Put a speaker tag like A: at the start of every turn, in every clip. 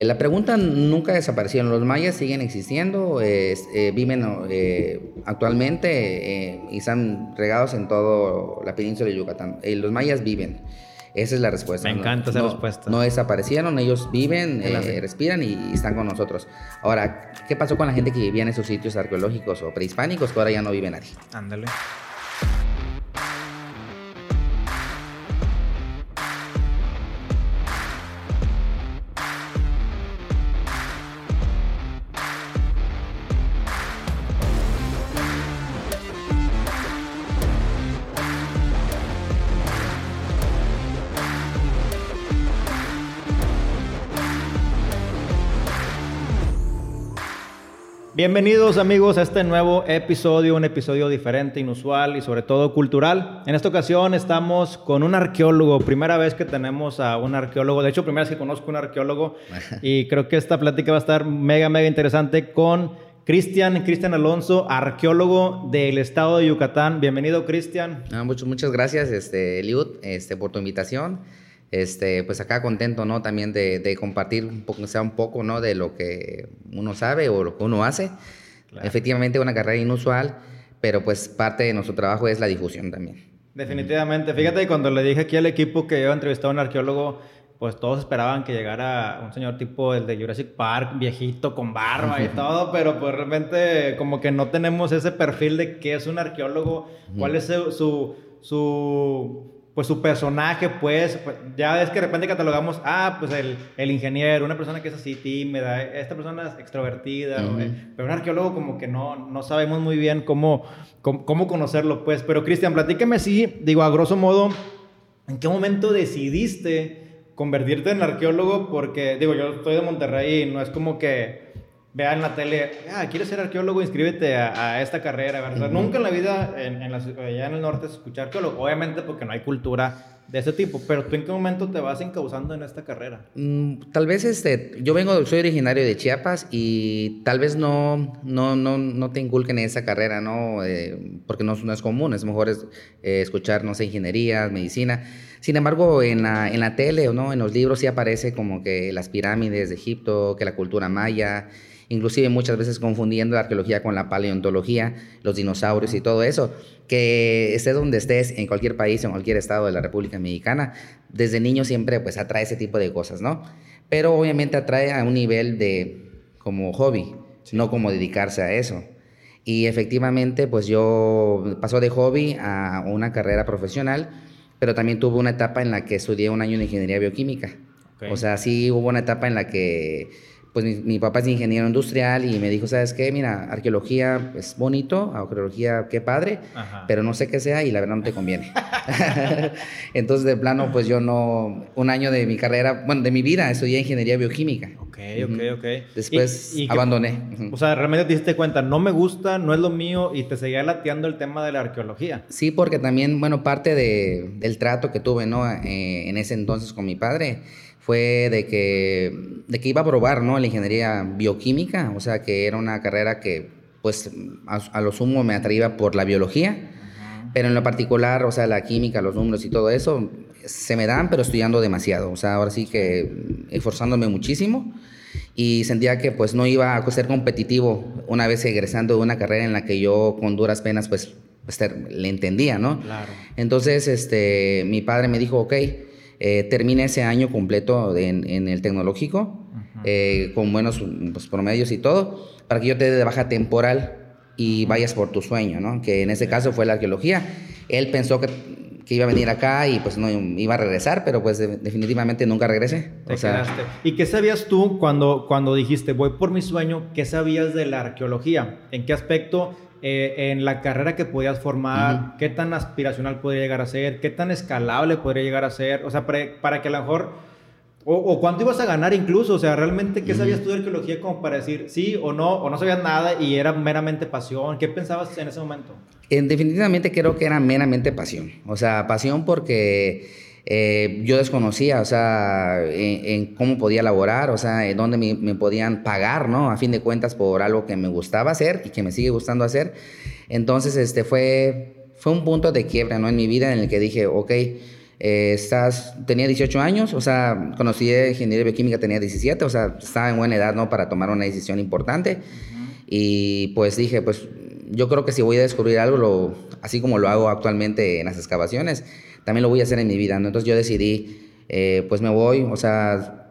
A: La pregunta nunca desaparecieron. Los mayas siguen existiendo, eh, viven eh, actualmente eh, y están regados en toda la península de Yucatán. los mayas viven. Esa es la respuesta.
B: Me encanta esa respuesta.
A: No desaparecieron, ellos viven, respiran y, y, están con nosotros. Ahora, ¿qué pasó con la gente que vivía en esos sitios arqueológicos o prehispánicos que ahora ya no vive nadie?
B: Ándale. Bienvenidos amigos a este nuevo episodio, un episodio diferente, inusual y sobre todo cultural. En esta ocasión estamos con un arqueólogo, primera vez que tenemos a un arqueólogo, de hecho primera vez que conozco a un arqueólogo y creo que esta plática va a estar mega, mega interesante con Cristian, Cristian Alonso, arqueólogo del estado de Yucatán. Bienvenido Cristian.
A: Ah, muchas, muchas gracias este, Eliud, este, por tu invitación este, pues acá contento, ¿no? También de, compartir un poco, sea un poco, ¿no? De lo que uno sabe o lo que uno hace. Efectivamente, una carrera inusual, pero pues parte de nuestro trabajo es la difusión también.
B: Definitivamente. Fíjate, cuando le dije aquí al equipo que iba a entrevistar a un arqueólogo, pues todos esperaban que llegara un señor tipo el de Jurassic Park, viejito, con barba y todo, pero pues realmente como que no tenemos ese perfil de qué es un arqueólogo, cuál es su, su pues su personaje, pues, pues, ya es que de repente catalogamos, ah, pues el, el, ingeniero, una persona que es así tímida, esta persona es extrovertida, eh, pero un arqueólogo como que no, no sabemos muy bien cómo, cómo, conocerlo, pues. Pero Cristian, platícame sí, digo, a grosso modo, ¿en qué momento decidiste convertirte en arqueólogo? Porque, digo, yo estoy de Monterrey y no es como que vean la tele, ah, ¿quieres ser arqueólogo? Inscríbete a, esta carrera, ¿verdad? Nunca en la vida, en, en la, allá en el norte, escuchar arqueólogo. Obviamente porque no hay cultura de ese tipo, pero tú en qué momento te vas encauzando en esta carrera?
A: Mm, tal vez este, yo vengo, soy originario de Chiapas y tal vez no, no, no, no te inculquen esa carrera, ¿no? Eh, porque no, no, es común, es mejor es, eh, escuchar, no sé, ingeniería, medicina. Sin embargo, en la, en la tele o no, en los libros sí aparece como que las pirámides de Egipto, que la cultura maya, inclusive muchas veces confundiendo la arqueología con la paleontología, los dinosaurios y todo eso, que estés donde estés, en cualquier país, en cualquier estado de la República Mexicana, desde niño siempre pues atrae ese tipo de cosas, ¿no? Pero obviamente atrae a un nivel de como hobby, no como dedicarse a eso. Y efectivamente, pues yo paso de hobby a una carrera profesional, pero también tuve una etapa en la que estudié un año de ingeniería bioquímica. O sea, sí hubo una etapa en la que pues mi, papá es ingeniero industrial y me dijo, ¿sabes qué? Mira, arqueología es bonito, arqueología qué padre, pero no sé qué sea y la verdad no te conviene. Entonces, de plano, pues yo no, un año de mi carrera, bueno, de mi vida, estudié ingeniería bioquímica.
B: Ok, ok, ok.
A: Después abandoné.
B: o sea, realmente te diste cuenta, no me gusta, no es lo mío y te seguía lateando el tema de la arqueología.
A: Sí, porque también, bueno, parte de, del trato que tuve, ¿no? Eh, en ese entonces con mi padre fue de que, de que iba a probar, ¿no? La ingeniería bioquímica, o sea, que era una carrera que, pues, a, lo sumo me atraía por la biología, pero en lo particular, o sea, la química, los números y todo eso, se me dan, pero estudiando demasiado, o sea, ahora sí que esforzándome muchísimo y sentía que pues no iba a ser competitivo una vez egresando de una carrera en la que yo con duras penas pues, pues le entendía, ¿no?
B: Claro.
A: Entonces, este, mi padre me dijo, ok, eh, termina ese año completo en, el tecnológico, eh, con buenos pues, promedios y todo, para que yo te dé de baja temporal y vayas por tu sueño, ¿no? Que en ese caso fue la arqueología. Él pensó que, que, iba a venir acá y pues no iba a regresar, pero pues definitivamente nunca regresé.
B: Te quedaste. ¿Y qué sabías tú cuando, cuando dijiste voy por mi sueño? ¿Qué sabías de la arqueología? ¿En qué aspecto eh, en la carrera que podías formar, qué tan aspiracional podría llegar a ser, qué tan escalable podría llegar a ser, o sea, para, que a lo mejor O, cuánto ibas a ganar incluso, o sea, realmente, ¿qué sabías tú de arqueología como para decir sí o no, o no sabías nada y era meramente pasión? ¿Qué pensabas en ese momento?
A: definitivamente creo que era meramente pasión, o sea, pasión porque eh, yo desconocía, o sea, en, cómo podía laborar, o sea, en dónde me, podían pagar, ¿no? A fin de cuentas por algo que me gustaba hacer y que me sigue gustando hacer. Entonces, este fue, fue un punto de quiebra, ¿no? En mi vida en el que dije, ok, eh, estás, tenía 18 años, o sea, conocí ingeniería bioquímica, tenía 17, o sea, estaba en buena edad, ¿no? Para tomar una decisión importante. Y pues dije, pues yo creo que si voy a descubrir algo, lo, así como lo hago actualmente en las excavaciones, también lo voy a hacer en mi vida, ¿no? Entonces yo decidí, eh, pues me voy, o sea,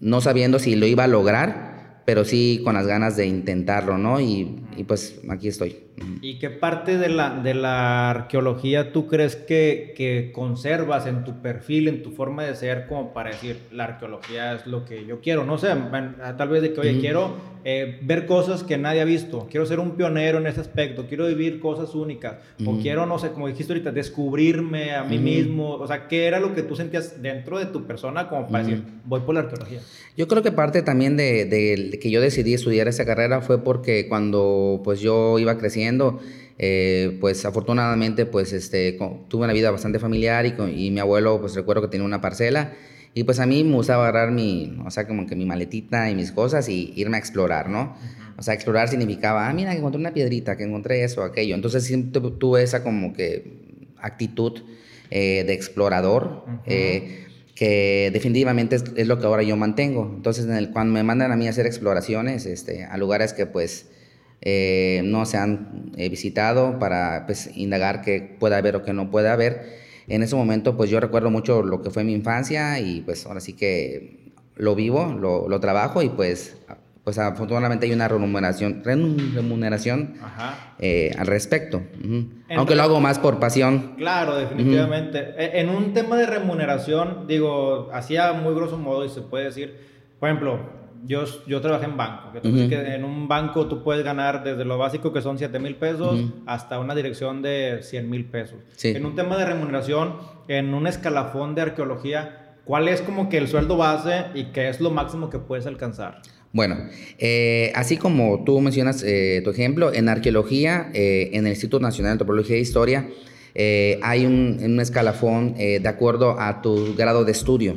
A: no sabiendo si lo iba a lograr, pero sí con las ganas de intentarlo, ¿no? Y, y pues aquí estoy.
B: ¿Y qué parte de la, de la arqueología tú crees que, que, conservas en tu perfil, en tu forma de ser, como para decir, la arqueología es lo que yo quiero? No sé, tal vez de que, oye, quiero eh, ver cosas que nadie ha visto, quiero ser un pionero en ese aspecto, quiero vivir cosas únicas, o quiero, no sé, como dijiste ahorita, descubrirme a mí mismo. O sea, ¿qué era lo que tú sentías dentro de tu persona como para decir, voy por la arqueología?
A: Yo creo que parte también de, de que yo decidí estudiar esa carrera fue porque cuando pues yo iba creciendo, eh, pues afortunadamente pues este, tuve una vida bastante familiar y, y, mi abuelo pues recuerdo que tenía una parcela y pues a mí me gustaba agarrar mi, o sea, como que mi maletita y mis cosas y irme a explorar, ¿no? O sea, explorar significaba, ah, mira, que encontré una piedrita, que encontré eso, aquello. Entonces siempre tuve esa como que actitud eh, de explorador. Eh, que definitivamente es, lo que ahora yo mantengo. Entonces, cuando me mandan a mí a hacer exploraciones este, a lugares que pues eh, no se han eh, visitado para pues, indagar qué puede haber o qué no puede haber. En ese momento, pues yo recuerdo mucho lo que fue mi infancia y pues ahora sí que lo vivo, lo trabajo y pues, pues afortunadamente hay una remuneración, remuneración eh, al respecto. Aunque lo hago más por pasión.
B: Claro, definitivamente. E, en un tema de remuneración, digo, hacía muy grosso modo y se puede decir, por ejemplo, yo, yo trabajé en banco. Que en un banco tú puedes ganar desde lo básico que son 7 mil pesos hasta una dirección de 100 mil pesos. En un tema de remuneración, en un escalafón de arqueología, ¿cuál es como que el sueldo base y qué es lo máximo que puedes alcanzar?
A: Bueno, eh, así como tú mencionas eh, tu ejemplo, en arqueología, eh, en el Instituto Nacional de Antropología e Historia, hay un, un escalafón de acuerdo a tu grado de estudio.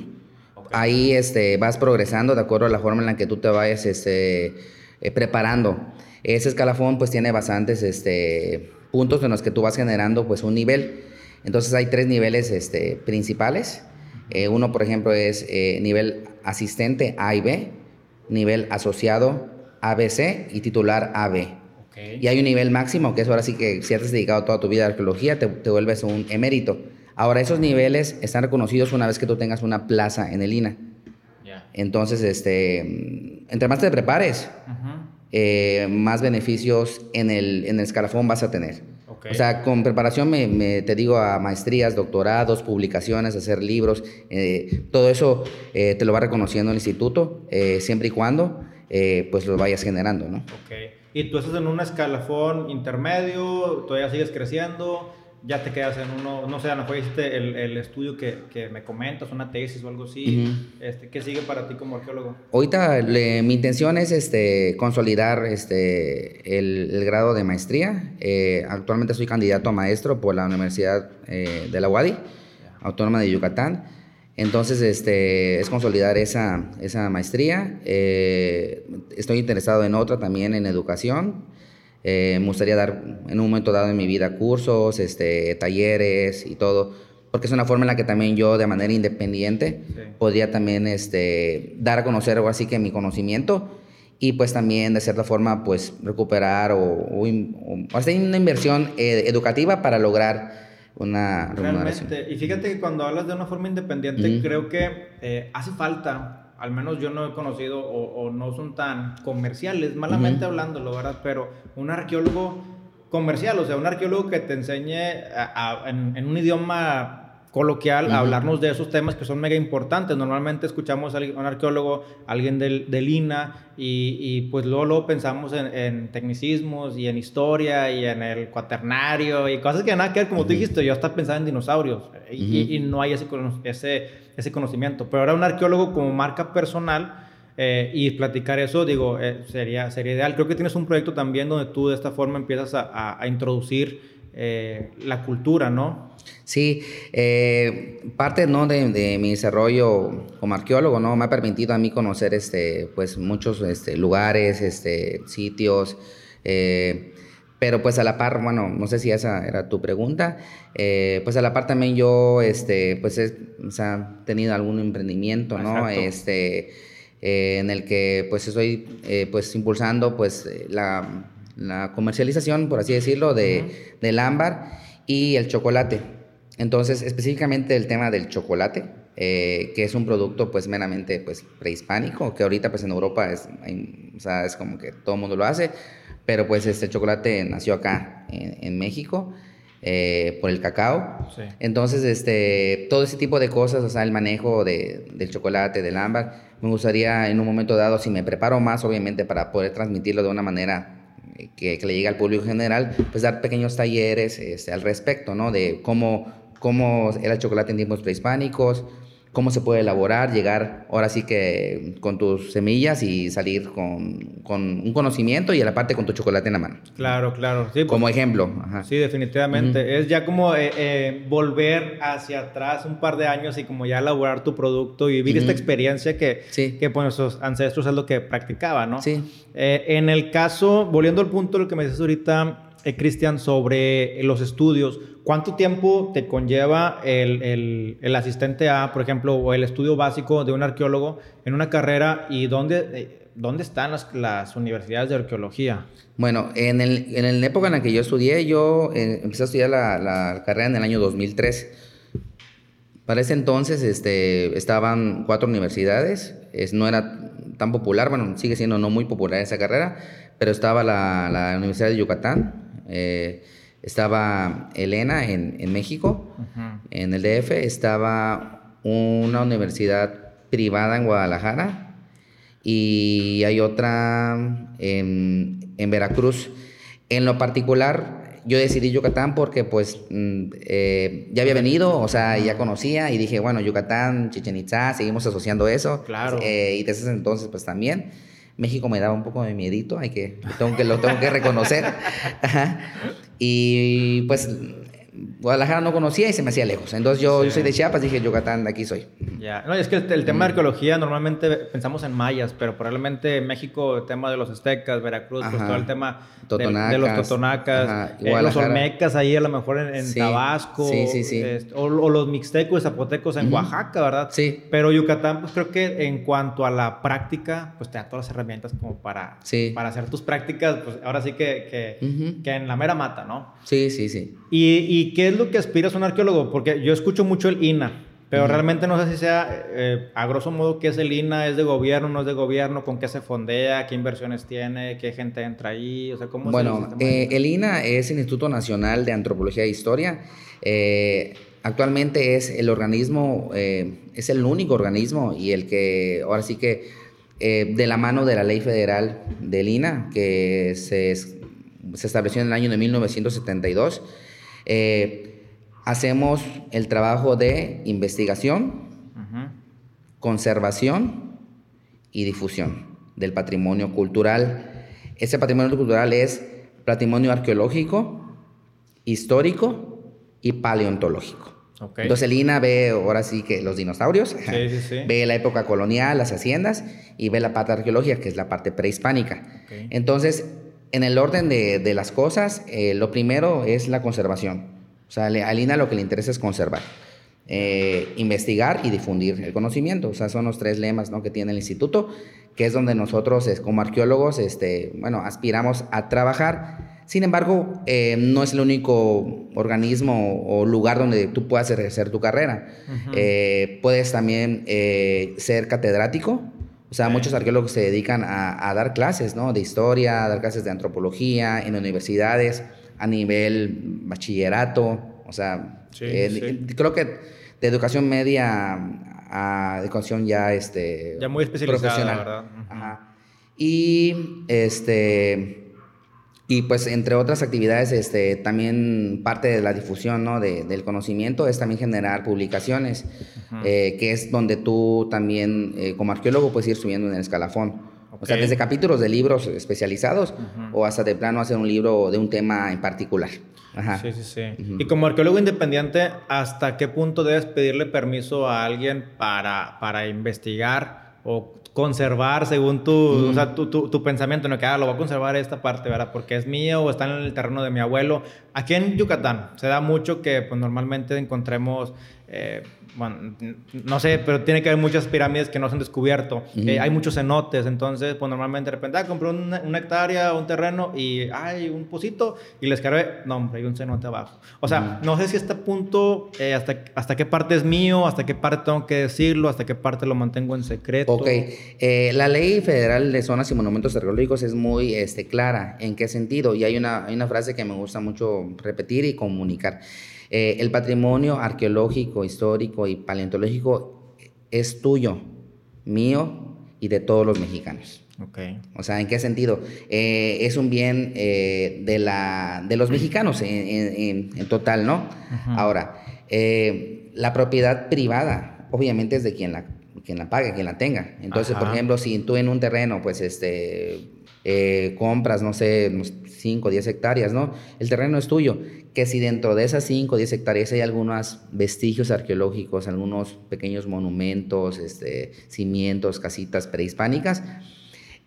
A: Ahí este, vas progresando de acuerdo a la forma en la que tú te vayas este, eh, preparando. Ese escalafón pues tiene bastantes este, puntos en los que tú vas generando pues un nivel. Entonces hay tres niveles este, principales. Eh, uno, por ejemplo, es eh, nivel asistente A y B, nivel asociado ABC y titular AB. Y hay un nivel máximo, que es ahora sí que si has dedicado toda tu vida a arqueología, te, te vuelves un emérito. Ahora, esos niveles están reconocidos una vez que tú tengas una plaza en el INA. Entonces, este, entre más te prepares, eh, más beneficios en el, en el escalafón vas a tener. O sea, con preparación me, te digo a maestrías, doctorados, publicaciones, hacer libros, eh, todo eso eh, te lo va reconociendo el instituto, siempre y cuando pues lo vayas generando, ¿no?
B: Ok. ¿Y tú estás en un escalafón intermedio? ¿Todavía sigues creciendo? Ya te quedas en uno, no sé, a lo mejor hiciste el, el estudio que, que, me comentas, una tesis o algo así. este, ¿Qué sigue para ti como arqueólogo?
A: Ahorita mi intención es este, consolidar este, el, el grado de maestría. Eh, actualmente soy candidato a maestro por la Universidad eh, de la UADI, Autónoma de Yucatán. Entonces, este, es consolidar esa, esa maestría. Eh, estoy interesado en otra también en educación. Eh, me gustaría dar en un momento dado en mi vida cursos, este, talleres y todo, porque es una forma en la que también yo de manera independiente podría también este, dar a conocer algo así que mi conocimiento y pues también de cierta forma pues recuperar o, hacer una inversión eh, educativa para lograr una
B: remuneración. Realmente, y fíjate que cuando hablas de una forma independiente, creo que eh, hace falta al menos yo no he conocido o, no son tan comerciales, malamente hablándolo, ¿verdad? Pero un arqueólogo comercial, o sea, un arqueólogo que te enseñe en, un idioma coloquial a hablarnos de esos temas que son mega importantes. Normalmente escuchamos a un arqueólogo, alguien del, del INA, y, y, pues luego, luego pensamos en, en, tecnicismos y en historia y en el cuaternario y cosas que nada que ver, como tú dijiste, yo hasta pensaba en dinosaurios y, y, no hay ese, ese, ese conocimiento. Pero ahora un arqueólogo como marca personal eh, y platicar eso, digo, eh, sería, sería ideal. Creo que tienes un proyecto también donde tú de esta forma empiezas a, a, introducir eh, la cultura, ¿no?
A: Sí, parte ¿no? De, de, mi desarrollo como arqueólogo ¿no? me ha permitido a mí conocer este, pues, muchos este, lugares, este, sitios, pero pues a la par, bueno, no sé si esa era tu pregunta, pues a la par también yo, este, pues he o sea, tenido algún emprendimiento, ¿no? Este, eh, en el que pues estoy eh, pues impulsando pues eh, la, la, comercialización, por así decirlo, de, del ámbar y el chocolate. Entonces, específicamente el tema del chocolate, que es un producto pues meramente pues prehispánico, que ahorita pues en Europa es, o sea, es como que todo el mundo lo hace, pero pues este chocolate nació acá en, en México. Eh, por el cacao. Sí. Entonces, este, todo ese tipo de cosas, o sea, el manejo de, del chocolate, del ámbar, me gustaría en un momento dado, si me preparo más, obviamente, para poder transmitirlo de una manera que, que le llegue al público general, pues dar pequeños talleres este, al respecto, ¿no? De cómo, cómo era el chocolate en tiempos prehispánicos, cómo se puede elaborar, llegar ahora sí que con tus semillas y salir con, con un conocimiento y a la parte con tu chocolate en la mano.
B: Claro, claro. Sí, pues,
A: como ejemplo.
B: Ajá. Sí, definitivamente. Uh -huh. Es ya como eh, eh, volver hacia atrás un par de años y como ya elaborar tu producto y vivir uh -huh. esta experiencia que,
A: sí.
B: que pues, nuestros ancestros es lo que practicaban, ¿no?
A: Sí.
B: Eh, en el caso, volviendo al punto de lo que me dices ahorita, Cristian, sobre los estudios. ¿Cuánto tiempo te conlleva el, el, asistente A, por ejemplo, o el estudio básico de un arqueólogo en una carrera y dónde, eh, dónde están las, las, universidades de arqueología?
A: Bueno, en, el, en la época en la que yo estudié, yo eh, empecé a estudiar la, la, carrera en el año 2003. Para ese entonces este, estaban cuatro universidades, es, no era tan popular, bueno, sigue siendo no muy popular esa carrera, pero estaba la, la Universidad de Yucatán, eh, estaba Elena en, en México, uh -huh. en el DF, estaba una universidad privada en Guadalajara y hay otra en, en Veracruz. En lo particular, yo decidí Yucatán porque pues eh, ya había venido, o sea, ya conocía y dije, bueno, Yucatán, Chichen Itza, seguimos asociando eso.
B: Claro.
A: Eh, y desde ese entonces pues también. México me daba un poco de miedito, hay que, tengo que lo tengo que reconocer. y pues Guadalajara no conocía y se me hacía lejos. Entonces yo, sí. yo soy de Chiapas, dije Yucatán, de aquí soy.
B: Ya, no, es que el, el tema de arqueología normalmente pensamos en mayas, pero probablemente México, el tema de los aztecas, Veracruz, pues todo el tema de, de, los totonacas, eh, los olmecas ahí a lo mejor en, en
A: sí.
B: Tabasco,
A: sí.
B: Este, o, o, los mixtecos zapotecos en. Oaxaca, ¿verdad?
A: Sí.
B: Pero Yucatán, pues creo que en cuanto a la práctica, pues te da todas las herramientas como para, para hacer tus prácticas, pues ahora sí que, que en la mera mata, ¿no?
A: Sí, sí, sí.
B: ¿Y, ¿Y qué es lo que aspiras a un arqueólogo? Porque yo escucho mucho el INA, pero uh -huh. realmente no sé si sea, eh, a grosso modo, qué es el INA, es de gobierno, no es de gobierno, con qué se fondea, qué inversiones tiene, qué gente entra ahí, o sea, ¿cómo
A: Bueno,
B: es el,
A: eh, el INA es el Instituto Nacional de Antropología e Historia. Eh, actualmente es el organismo, eh, es el único organismo y el que, ahora sí que, eh, de la mano de la ley federal del INA, que se, se estableció en el año de 1972, hacemos el trabajo de investigación, uh -huh. conservación y difusión del patrimonio cultural. Ese patrimonio cultural es patrimonio arqueológico, histórico y paleontológico.
B: Okay.
A: Entonces el INA ve ahora sí que los dinosaurios,
B: sí, sí, sí.
A: ve la época colonial, las haciendas y ve la parte arqueológica, que es la parte prehispánica. Okay. Entonces, en el orden de, de las cosas, eh, lo primero es la conservación. O sea, INA lo que le interesa es conservar, eh, investigar y difundir el conocimiento. O sea, son los tres lemas ¿no? que tiene el instituto, que es donde nosotros como arqueólogos, este, bueno, aspiramos a trabajar. Sin embargo, eh, no es el único organismo o lugar donde tú puedas ejercer tu carrera. Uh -huh. puedes también ser catedrático. O sea, sí. muchos arqueólogos se dedican a, a, dar clases, ¿no? De historia, a dar clases de antropología en universidades a nivel bachillerato, o sea,
B: sí,
A: eh,
B: sí.
A: creo que de educación media a educación ya este
B: ya muy especializada, ¿verdad?
A: Ajá. Y este y pues entre otras actividades, este, también parte de la difusión ¿no? de, del conocimiento es también generar publicaciones, eh, que es donde tú también eh, como arqueólogo puedes ir subiendo en el escalafón. O sea, desde capítulos de libros especializados o hasta de plano hacer un libro de un tema en particular.
B: Ajá. Sí, sí, sí. Y como arqueólogo independiente, ¿hasta qué punto debes pedirle permiso a alguien para, para investigar o conservar según tu, o sea, tu, tu, pensamiento, ¿no? Que ah, lo voy a conservar esta parte, ¿verdad? Porque es mío o está en el terreno de mi abuelo. Aquí en Yucatán se da mucho que pues, normalmente encontremos eh, bueno, no sé, pero tiene que haber muchas pirámides que no se han descubierto. Eh, hay muchos cenotes, entonces, pues normalmente de repente, ah, compré una, hectárea, un terreno y hay un pocito y les cargué, no, hombre, hay un cenote abajo. O sea, no sé si este punto, eh, hasta, hasta qué parte es mío, hasta qué parte tengo que decirlo, hasta qué parte lo mantengo en secreto.
A: Ok, eh, la ley federal de zonas y monumentos arqueológicos es muy este, clara. ¿En qué sentido? Y hay una, hay una frase que me gusta mucho repetir y comunicar. Eh, el patrimonio arqueológico, histórico y paleontológico es tuyo, mío y de todos los mexicanos. Okay. O sea, ¿en qué sentido? Eh, es un bien eh, de, la, de los mexicanos en, total, ¿no? Ahora, la propiedad privada, obviamente es de quien la, quien la pague, quien la tenga. Entonces, por ejemplo, si tú en un terreno, pues, este, compras, no sé, 5 o 10 hectáreas, ¿no? El terreno es tuyo. Que si dentro de esas 5 o 10 hectáreas hay algunos vestigios arqueológicos, algunos pequeños monumentos, este, cimientos, casitas prehispánicas,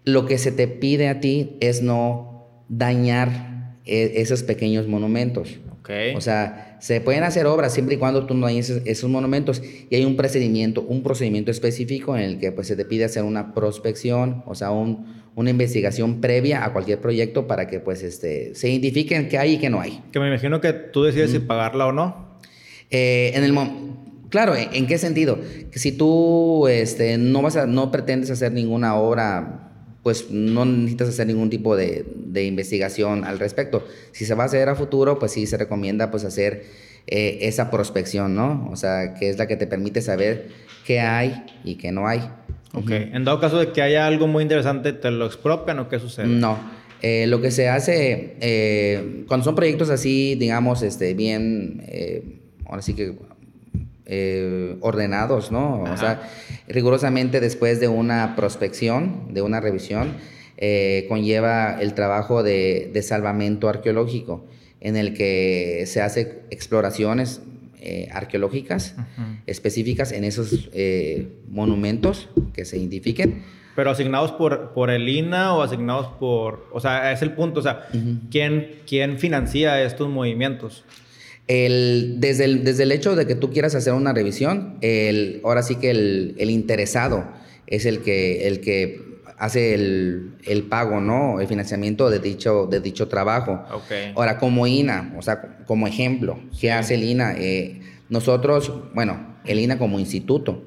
A: lo que se te pide a ti es no dañar e, esos pequeños monumentos. Okay. O sea, se pueden hacer obras siempre y cuando tú no dañes esos monumentos y hay un procedimiento, un procedimiento específico en el que pues, se te pide hacer una prospección, o sea, un, una investigación previa a cualquier proyecto para que pues este, se identifiquen qué hay y qué no hay.
B: Que me imagino que tú decides si pagarla o no.
A: Eh, en el claro, ¿en, qué sentido? Que si tú este, no, vas a, no pretendes hacer ninguna obra pues no necesitas hacer ningún tipo de, de, investigación al respecto. Si se va a hacer a futuro, pues sí se recomienda pues hacer eh, esa prospección, ¿no? O sea, que es la que te permite saber qué hay y qué no hay.
B: Ok. En dado caso de que haya algo muy interesante, ¿te lo expropian o qué sucede?
A: No. Eh, lo que se hace eh, cuando son proyectos así, digamos, este, bien, eh, ahora sí que ordenados, ¿no? O sea, rigurosamente después de una prospección, de una revisión, conlleva el trabajo de, de salvamento arqueológico, en el que se hace exploraciones eh, arqueológicas específicas en esos eh, monumentos que se identifiquen.
B: Pero asignados por, por el INA o asignados por... O sea, es el punto. O sea, ¿quién, ¿quién financia estos movimientos?
A: El, desde, el, desde el hecho de que tú quieras hacer una revisión, el, ahora sí que el, el interesado es el que, el que hace el, el, pago, ¿no? El financiamiento de dicho, de dicho trabajo. Ahora, como INA, o sea, como ejemplo, ¿qué hace el INA? Eh, nosotros, bueno, el INA como instituto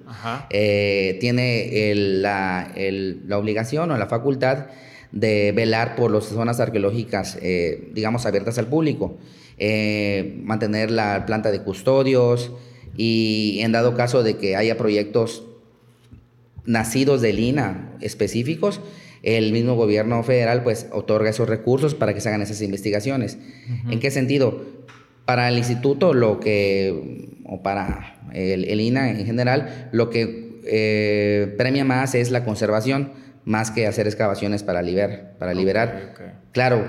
A: eh, tiene la, la, obligación o la facultad de velar por las zonas arqueológicas, eh, digamos, abiertas al público, mantener la planta de custodios y en dado caso de que haya proyectos nacidos del INA específicos, el mismo gobierno federal pues otorga esos recursos para que se hagan esas investigaciones. ¿En qué sentido? Para el instituto lo que, o para el, INA en general, lo que eh, premia más es la conservación, más que hacer excavaciones para, liberar. Para liberar. Claro,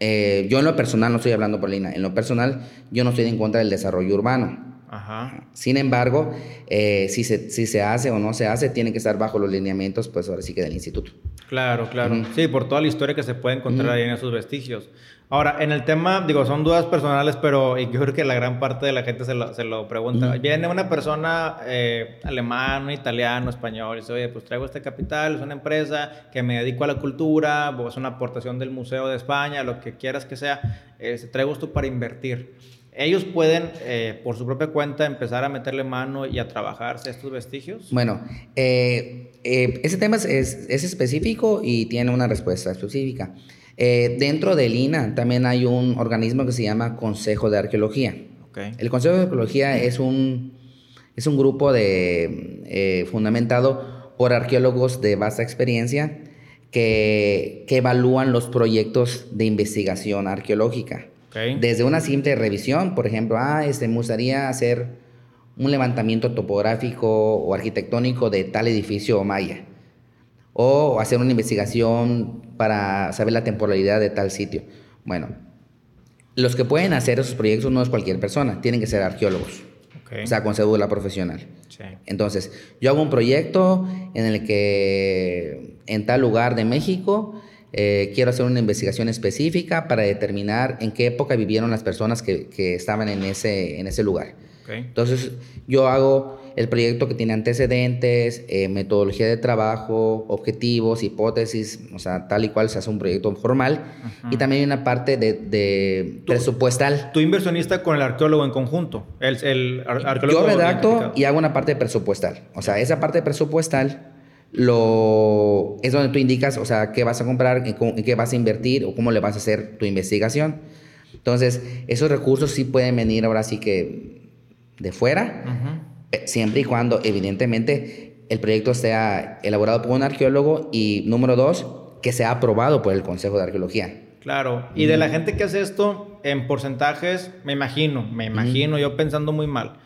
A: eh, yo en lo personal no estoy hablando por el INA, en lo personal yo no estoy en contra del desarrollo urbano. Ajá. Sin embargo, eh, si, se, si se hace o no se hace, tiene que estar bajo los lineamientos, pues ahora sí que del instituto.
B: Claro, claro. Sí, por toda la historia que se puede encontrar ahí en esos vestigios. Ahora, en el tema, digo, son dudas personales, pero yo creo que la gran parte de la gente se lo, se lo pregunta. Viene una persona eh, alemán, italiano, español, y dice, oye, pues traigo este capital, es una empresa que me dedico a la cultura, es una aportación del Museo de España, lo que quieras que sea, eh, traigo esto para invertir ellos pueden, eh, por su propia cuenta, empezar a meterle mano y a trabajarse estos vestigios?
A: Bueno, eh, eh, ese tema es, específico y tiene una respuesta específica. dentro del INA también hay un organismo que se llama Consejo de Arqueología. El Consejo de Arqueología es un, Es un grupo de, fundamentado por arqueólogos de vasta experiencia que, que evalúan los proyectos de investigación arqueológica. Desde una simple revisión, por ejemplo, ah, este, me gustaría hacer un levantamiento topográfico o arquitectónico de tal edificio maya. O hacer una investigación para saber la temporalidad de tal sitio. Bueno, los que pueden hacer esos proyectos no es cualquier persona, tienen que ser arqueólogos. O sea, con cédula profesional. Entonces, yo hago un proyecto en el que en tal lugar de México eh, quiero hacer una investigación específica para determinar en qué época vivieron las personas que, que estaban en ese, en ese lugar. Entonces, yo hago el proyecto que tiene antecedentes, eh, metodología de trabajo, objetivos, hipótesis, o sea, tal y cual se hace un proyecto formal. Y también hay una parte de, presupuestal.
B: ¿Tu inversionista con el arqueólogo en conjunto? El, el
A: arqueólogo yo redacto y hago una parte presupuestal. O sea, esa parte presupuestal lo, es donde tú indicas, o sea, qué vas a comprar, en qué vas a invertir o cómo le vas a hacer tu investigación. Entonces, esos recursos sí pueden venir ahora sí que de fuera, eh, siempre y cuando evidentemente el proyecto sea elaborado por un arqueólogo y número dos, que sea aprobado por el Consejo de Arqueología.
B: Claro, y de la gente que hace esto, en porcentajes, me imagino, me imagino, yo pensando muy mal,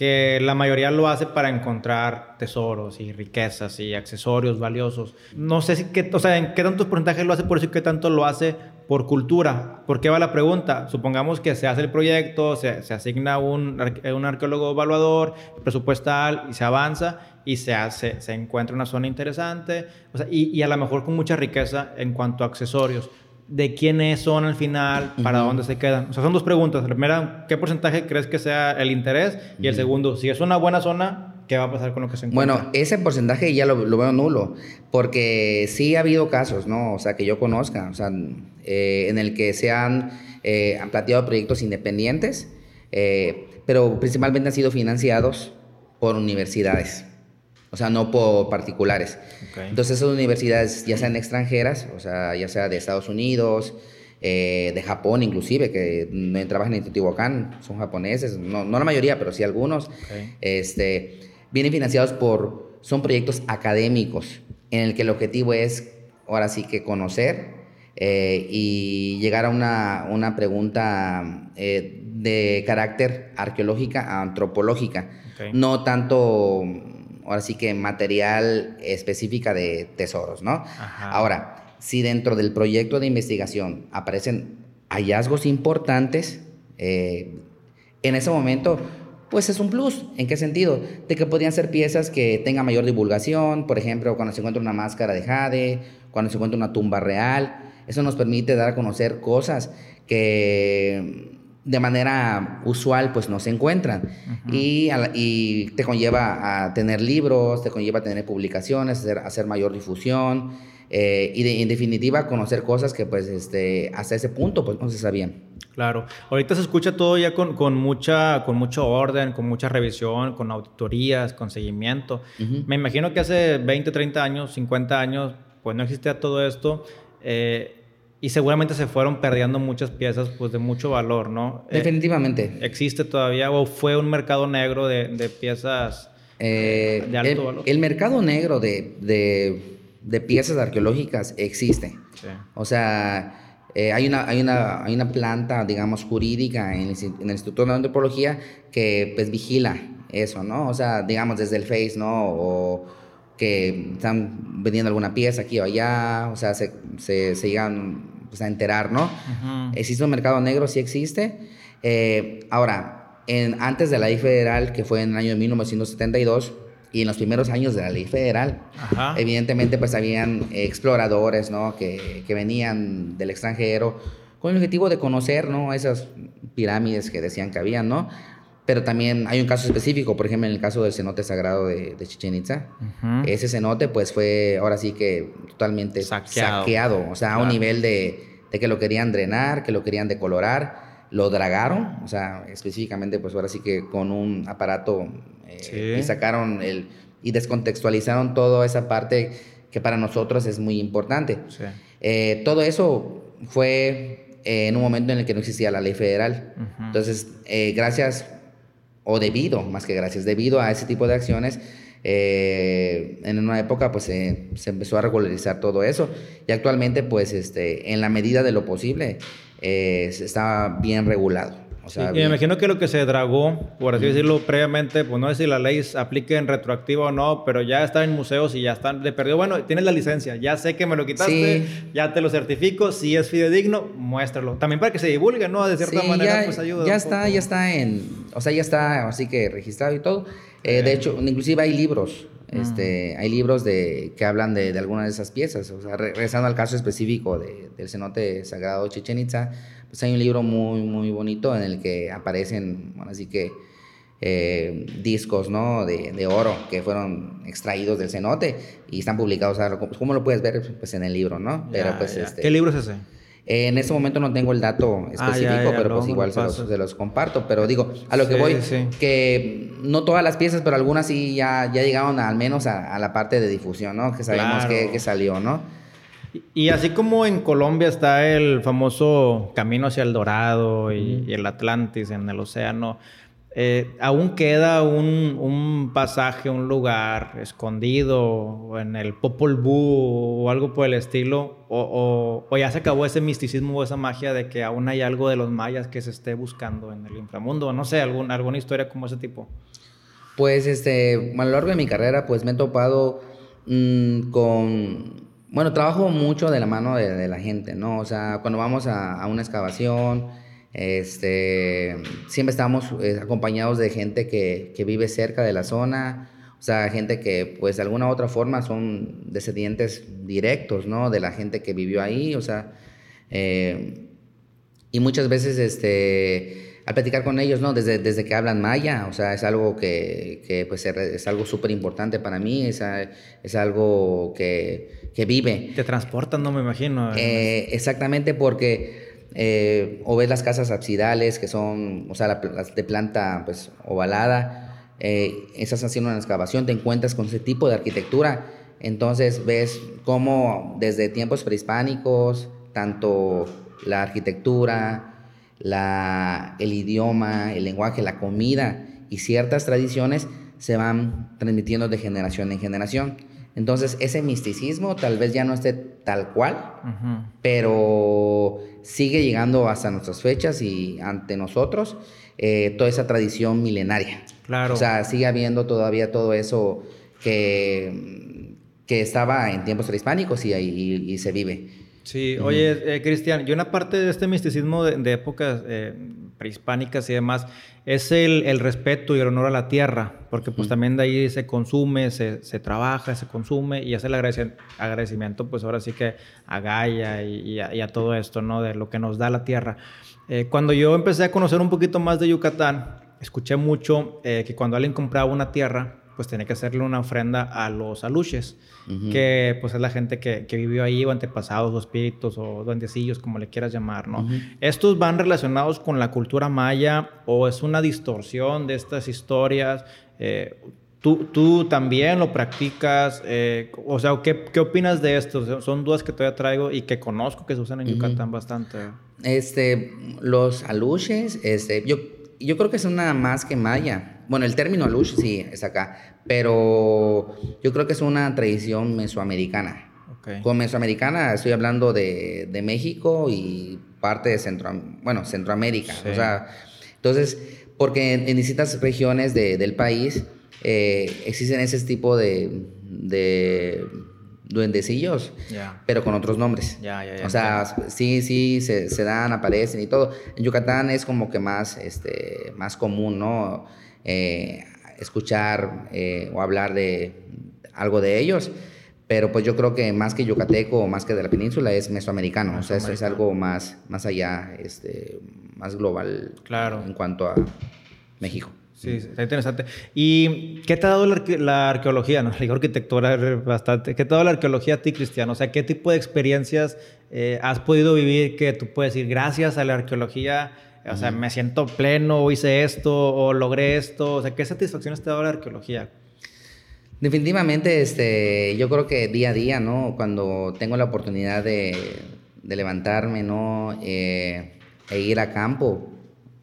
B: que la mayoría lo hace para encontrar tesoros y riquezas y accesorios valiosos. No sé si qué, o sea, en qué tantos porcentajes lo hace por eso y qué tanto lo hace por cultura. ¿Por qué va la pregunta? Supongamos que se hace el proyecto, se, se asigna un, un, arqueólogo evaluador, presupuestal y se avanza y se hace, se encuentra una zona interesante o sea, y, y a lo mejor con mucha riqueza en cuanto a accesorios de quiénes son al final, para dónde se quedan. O sea, son dos preguntas. La primera, ¿qué porcentaje crees que sea el interés? Y el segundo, si es una buena zona, ¿qué va a pasar con lo que se encuentra?
A: Bueno, ese porcentaje ya lo, veo nulo, porque sí ha habido casos, ¿no? O sea, que yo conozca, o sea, eh, en el que se han, eh, han planteado proyectos independientes, eh, pero principalmente han sido financiados por universidades o sea, no por particulares. Entonces esas universidades, ya sean extranjeras, o sea, ya sea de Estados Unidos, eh, de Japón inclusive, que trabajan en Teotihuacán, son japoneses, no, no, la mayoría, pero sí algunos, este, vienen financiados por, son proyectos académicos, en el que el objetivo es, ahora sí que conocer eh, y llegar a una, una pregunta eh, de carácter arqueológica, antropológica, no tanto ahora sí que material específica de tesoros, ¿no? Ahora, si dentro del proyecto de investigación aparecen hallazgos importantes, eh, en ese momento, pues es un plus. ¿En qué sentido? De que podrían ser piezas que tengan mayor divulgación, por ejemplo, cuando se encuentra una máscara de jade, cuando se encuentra una tumba real. Eso nos permite dar a conocer cosas que de manera usual pues no se encuentran y, y, te conlleva a tener libros, te conlleva a tener publicaciones, hacer, hacer mayor difusión eh, y en definitiva conocer cosas que pues este, hasta ese punto pues no se sabían.
B: Claro, ahorita se escucha todo ya con, con, mucha, con mucho orden, con mucha revisión, con auditorías, con seguimiento. Me imagino que hace 20, 30 años, 50 años, pues no existía todo esto. Eh, y seguramente se fueron perdiendo muchas piezas pues de mucho valor, ¿no?
A: Eh, Definitivamente.
B: ¿Existe todavía o fue un mercado negro de, de piezas
A: eh, de alto valor? El mercado negro de, de, de piezas arqueológicas existe. Sí. O sea, eh, hay, una, hay, una, hay una planta, digamos, jurídica en el, en el Instituto de Antropología que pues vigila eso, ¿no? O sea, digamos, desde el Face, ¿no? O que están vendiendo alguna pieza aquí o allá, o sea, se, se, se llegan pues, a enterar, ¿no? Existe un mercado negro, sí existe. Eh, ahora, en, antes de la ley federal, que fue en el año de 1972, y en los primeros años de la ley federal, evidentemente pues habían exploradores, ¿no? Que, que, venían del extranjero con el objetivo de conocer, ¿no? Esas pirámides que decían que habían, ¿no? Pero también hay un caso específico, por ejemplo, en el caso del cenote sagrado de, de Chichen Itza. Ese cenote, pues fue ahora sí que totalmente saqueado, o sea, a un nivel de, de, que lo querían drenar, que lo querían decolorar, lo dragaron, o sea, específicamente, pues ahora sí que con un aparato eh, y sacaron el. y descontextualizaron toda esa parte que para nosotros es muy importante. Eh, todo eso fue en un momento en el que no existía la ley federal. Entonces, eh, gracias o debido, más que gracias, debido a ese tipo de acciones, eh, en una época pues se empezó a regularizar todo eso. Y actualmente pues este, en la medida de lo posible eh, está bien regulado
B: y me imagino que lo que se dragó, por así decirlo, previamente, pues no sé si la ley aplique en retroactivo o no, pero ya está en museos y ya están de perdido. Bueno, tienes la licencia, ya sé que me lo quitaste, ya te lo certifico, si es fidedigno, muéstralo. También para que se divulgue, ¿no? De cierta manera, pues ayuda.
A: Ya está, ya está en, o sea, ya está así que registrado y todo. Eh, de hecho, inclusive hay libros, este, hay libros de, que hablan de, de algunas de esas piezas. O sea, regresando al caso específico de, del cenote sagrado Chichen Itza, pues hay un libro muy, muy bonito en el que aparecen, bueno, así que eh, discos, ¿no? De, de, oro que fueron extraídos del cenote y están publicados. ¿Cómo lo puedes ver? Pues en el libro, ¿no?
B: Pero pues este... ¿Qué libro es ese?
A: en este momento no tengo el dato ah, específico, pero pues igual se los, se los, comparto. Pero digo, a lo que voy, que no todas las piezas, pero algunas sí ya, ya llegaron al menos a, la parte de difusión, ¿no? Que sabemos que, que, salió, ¿no?
B: Y así como en Colombia está el famoso camino hacia el Dorado y, el Atlantis en el océano, eh, aún queda un, pasaje, un lugar escondido en el Popol Vuh o algo por el estilo, o, ya se acabó ese misticismo o esa magia de que aún hay algo de los mayas que se esté buscando en el inframundo, no sé, algún, alguna historia como ese tipo.
A: Pues este, a lo largo de mi carrera, pues me he topado mm, con bueno, trabajo mucho de la mano de, la gente, ¿no? O sea, cuando vamos a, una excavación, este, siempre estamos eh, acompañados de gente que, vive cerca de la zona, o sea, gente que, pues, de alguna u otra forma son descendientes directos, ¿no? De la gente que vivió ahí, o sea, eh, y muchas veces, este al platicar con ellos, ¿no? Desde, desde que hablan maya, o sea, es algo que, que pues, es algo súper importante para mí, es, es algo que, que, vive.
B: Te transportan, no me imagino.
A: Eh, exactamente, porque eh, o ves las casas absidales, que son, o sea, las de planta, pues, ovalada, eh, estás haciendo una excavación, te encuentras con ese tipo de arquitectura, entonces ves cómo desde tiempos prehispánicos, tanto la arquitectura, la, el idioma, el lenguaje, la comida y ciertas tradiciones se van transmitiendo de generación en generación. Entonces, ese misticismo tal vez ya no esté tal cual, pero sigue llegando hasta nuestras fechas y ante nosotros eh, toda esa tradición milenaria.
B: Claro.
A: O sea, sigue habiendo todavía todo eso que, que estaba en tiempos prehispánicos y, y se vive.
B: Sí, oye, eh, Cristian, y una parte de este misticismo de, épocas eh, prehispánicas y demás es el, respeto y el honor a la tierra, porque pues también de ahí se consume, se, trabaja, se consume y es el agradecimiento, pues ahora sí que a Gaia y, a, todo esto, ¿no? De lo que nos da la tierra. Eh, cuando yo empecé a conocer un poquito más de Yucatán, escuché mucho que cuando alguien compraba una tierra, pues tenía que hacerle una ofrenda a los aluches, que pues es la gente que, que, vivió ahí, o antepasados, o espíritus, o duendecillos, como le quieras llamar, ¿no? ¿Estos van relacionados con la cultura maya o es una distorsión de estas historias? Eh, ¿tú, ¿tú, también lo practicas? Eh, o sea, ¿qué, ¿qué, opinas de esto? Son dudas que todavía traigo y que conozco que se usan en Yucatán bastante.
A: Este, los aluches, este, yo, yo creo que es una más que maya bueno, el término alush sí es acá, pero yo creo que es una tradición mesoamericana. Con mesoamericana estoy hablando de, México y parte de Centro, bueno, Centroamérica. O sea, entonces, porque en, distintas regiones del país eh, existen ese tipo de, de duendecillos, pero con otros nombres. o sea, sí, sí, se, se, dan, aparecen y todo. En Yucatán es como que más, este, más común, ¿no? Eh, escuchar eh, o hablar de algo de ellos. Pero pues yo creo que más que yucateco o más que de la península es mesoamericano. O sea, eso es algo más, más allá, este, más global
B: claro.
A: en cuanto a México.
B: Sí, está interesante. ¿Y qué te ha dado la, arqueología? ¿no? La arquitectura bastante. ¿Qué te ha dado la arqueología a ti, Cristiano? O sea, ¿qué tipo de experiencias eh, has podido vivir que tú puedes decir, gracias a la arqueología, o sea, me siento pleno, hice esto, o logré esto. O sea, ¿qué satisfacciones te da la arqueología?
A: Definitivamente, este, yo creo que día a día, ¿no? Cuando tengo la oportunidad de, levantarme, ¿no? Eh, e ir a campo,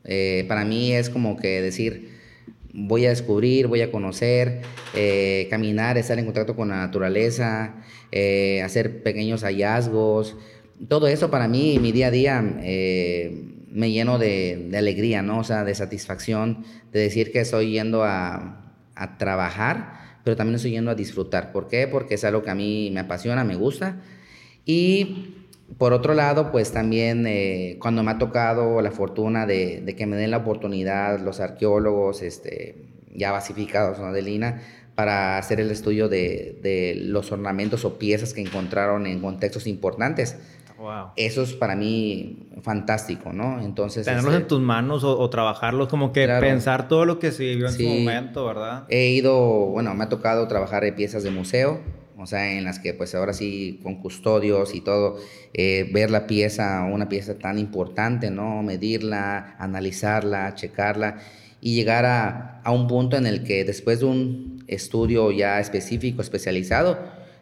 A: eh, para mí es como que decir, voy a descubrir, voy a conocer, eh, caminar, estar en contacto con la naturaleza, hacer pequeños hallazgos. Todo eso para mí, mi día a día, me lleno de, alegría, ¿no? O sea, de satisfacción, de decir que estoy yendo a, trabajar, pero también estoy yendo a disfrutar. ¿Por qué? Porque es algo que a mí me apasiona, me gusta. Y por otro lado, pues también cuando me ha tocado la fortuna de, que me den la oportunidad los arqueólogos, este, ya basificados, ¿no? De Lina, para hacer el estudio de, los ornamentos o piezas que encontraron en contextos importantes. Wow. Eso es para mí fantástico, ¿no? Entonces...
B: Tenerlos en este tus manos o, trabajarlos, como que pensar todo lo que se vivió en su momento, ¿verdad?
A: He ido, bueno, me ha tocado trabajar en piezas de museo, o sea, en las que pues ahora sí con custodios y todo, eh, ver la pieza, una pieza tan importante, ¿no? Medirla, analizarla, checarla y llegar a, a, un punto en el que después de un estudio ya específico, especializado,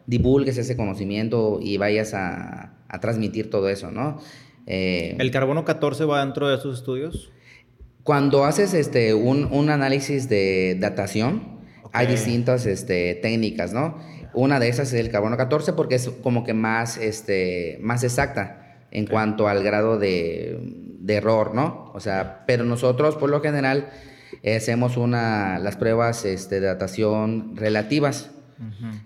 A: divulgues ese conocimiento y vayas a, a transmitir todo eso, ¿no?
B: Eh, ¿El carbono 14 va dentro de esos estudios?
A: Cuando haces este, un, un análisis de datación, hay distintas este, técnicas, ¿no? Una de esas es el carbono 14 porque es como que más, este, más exacta en cuanto al grado de, de error, ¿no? O sea, pero nosotros por lo general hacemos una, las pruebas este, de datación relativas,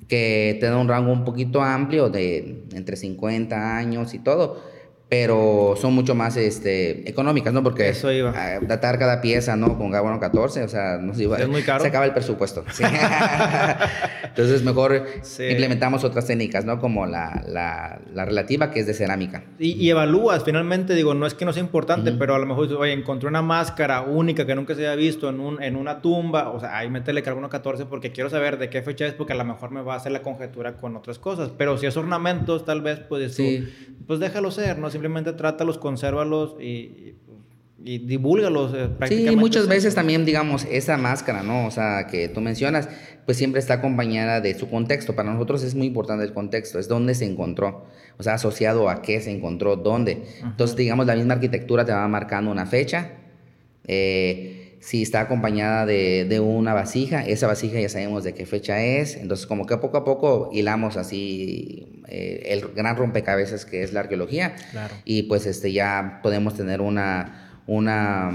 A: que te da un rango un poquito amplio de entre 50 años y todo pero son mucho más este, económicas, ¿no? Porque Eso iba. datar cada pieza, ¿no? Con carbono 14, o sea, no se iba,
B: muy caro.
A: Se acaba el presupuesto. Entonces, mejor implementamos otras técnicas, ¿no? Como la, la, la relativa, que es de cerámica.
B: Y, evalúas, finalmente, digo, no es que no sea importante, pero a lo mejor, oye, encontré una máscara única que nunca se había visto en, un, en una tumba, o sea, ahí métele carbono 14 porque quiero saber de qué fecha es, porque a lo mejor me va a hacer la conjetura con otras cosas. Pero si es ornamentos, tal vez, pues, sí. Pues déjalo ser, ¿no? simplemente trátalos, consérvalos y, y divúlgalos. Eh,
A: sí, muchas veces también, digamos, esa máscara, ¿no? O sea, que tú mencionas, pues siempre está acompañada de su contexto. Para nosotros es muy importante el contexto, es dónde se encontró, o sea, asociado a qué se encontró, dónde. Entonces, digamos, la misma arquitectura te va marcando una fecha. Eh, si está acompañada de, de, una vasija, esa vasija ya sabemos de qué fecha es, entonces como que poco a poco hilamos así eh, el gran rompecabezas que es la arqueología y pues este ya podemos tener una, una,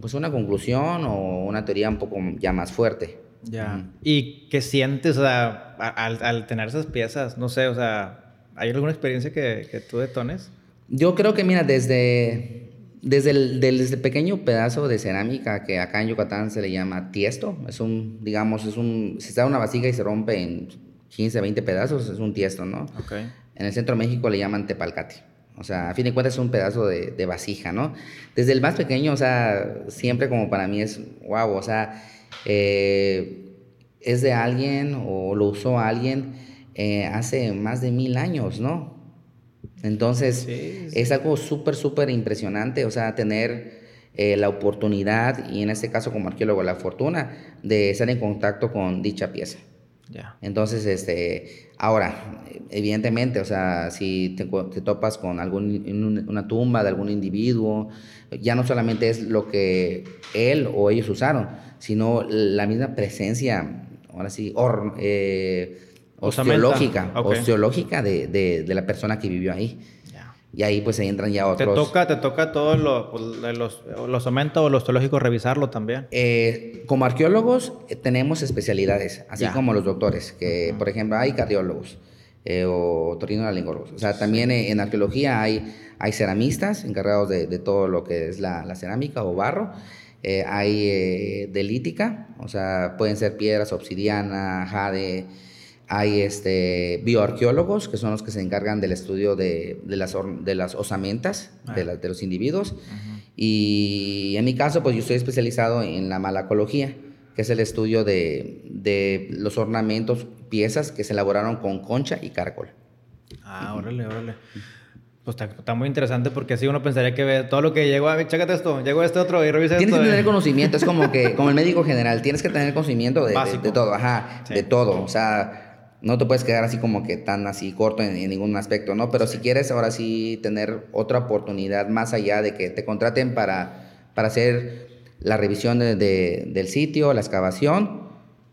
A: pues una conclusión o una teoría un poco ya más fuerte.
B: Ya. ¿Y qué sientes o sea, al, al, tener esas piezas? No sé, o sea, ¿hay alguna experiencia que, que tú detones?
A: Yo creo que, mira, desde desde el, pequeño pedazo de cerámica que acá en Yucatán se le llama tiesto, es un, digamos, es un, si está una vasija y se rompe en 15, 20 pedazos, es un tiesto, ¿no? Okay. En el centro de México le llaman tepalcate. O sea, a fin de cuentas es un pedazo de, de, vasija, ¿no? Desde el más pequeño, o sea, siempre como para mí es, wow, o sea, eh, es de alguien o lo usó alguien eh, hace más de mil años, ¿no? Entonces, es algo súper, súper impresionante, o sea, tener eh, la oportunidad, y en este caso como arqueólogo, la fortuna de estar en contacto con dicha pieza. Entonces, este, ahora, evidentemente, o sea, si te, topas con algún, una tumba de algún individuo, ya no solamente es lo que él o ellos usaron, sino la misma presencia, ahora sí, eh, osteológica, osteológica de, de, de, la persona que vivió ahí. Y ahí pues se entran ya otros.
B: ¿Te toca, te toca todos pues, los, los omentos o los osteológicos revisarlo también?
A: Eh, como arqueólogos eh, tenemos especialidades, así como los doctores, que por ejemplo hay cardiólogos eh, o otorrinolaringólogos. O sea, también en arqueología hay, hay ceramistas encargados de, de todo lo que es la, la cerámica o barro. hay de lítica, o sea, pueden ser piedras, obsidiana, jade, hay este, bioarqueólogos, que son los que se encargan del estudio de, de las, de las osamentas de, ah. de, los individuos. Y en mi caso, pues yo estoy especializado en la malacología, que es el estudio de, de los ornamentos, piezas que se elaboraron con concha y cárcol.
B: Ah, órale, órale. Pues está, muy interesante porque así uno pensaría que todo lo que llegó, a ver, chécate esto, llegó este otro y revisa
A: Tienes
B: que
A: tener conocimiento, es como que, como el médico general, tienes que tener conocimiento de, de, todo, ajá, de todo. O sea, no te puedes quedar así como que tan así corto en, ningún aspecto, ¿no? Pero si quieres ahora sí tener otra oportunidad más allá de que te contraten para, para hacer la revisión del sitio, la excavación,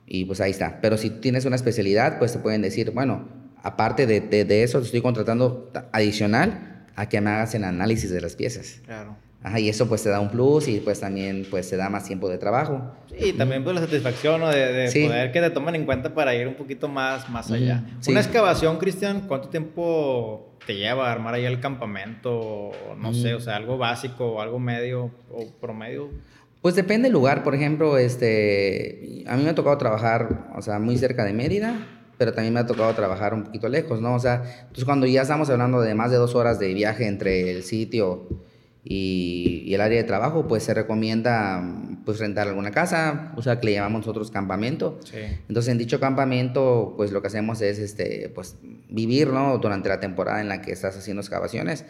A: y pues ahí está. Pero si tienes una especialidad, pues te pueden decir, bueno, aparte de, de, eso, te estoy contratando adicional a que me hagas el análisis de las piezas. Claro. Ajá, y eso pues te da un plus y pues también pues te da más tiempo de trabajo.
B: Y también pues la satisfacción ¿no? de, de poder que te tomen en cuenta para ir un poquito más, más allá. Una excavación, Cristian, ¿cuánto tiempo te lleva a armar ahí el campamento? No sé, o sea, algo básico, algo medio o promedio.
A: Pues depende del lugar, por ejemplo, este, a mí me ha tocado trabajar, o sea, muy cerca de Mérida, pero también me ha tocado trabajar un poquito lejos, ¿no? O sea, entonces cuando ya estamos hablando de más de dos horas de viaje entre el sitio y, el área de trabajo, pues se recomienda pues rentar alguna casa, o sea, que le llamamos nosotros campamento. Sí. Entonces, en dicho campamento, pues lo que hacemos es, este, pues, vivir, ¿no? Durante la temporada en la que estás haciendo excavaciones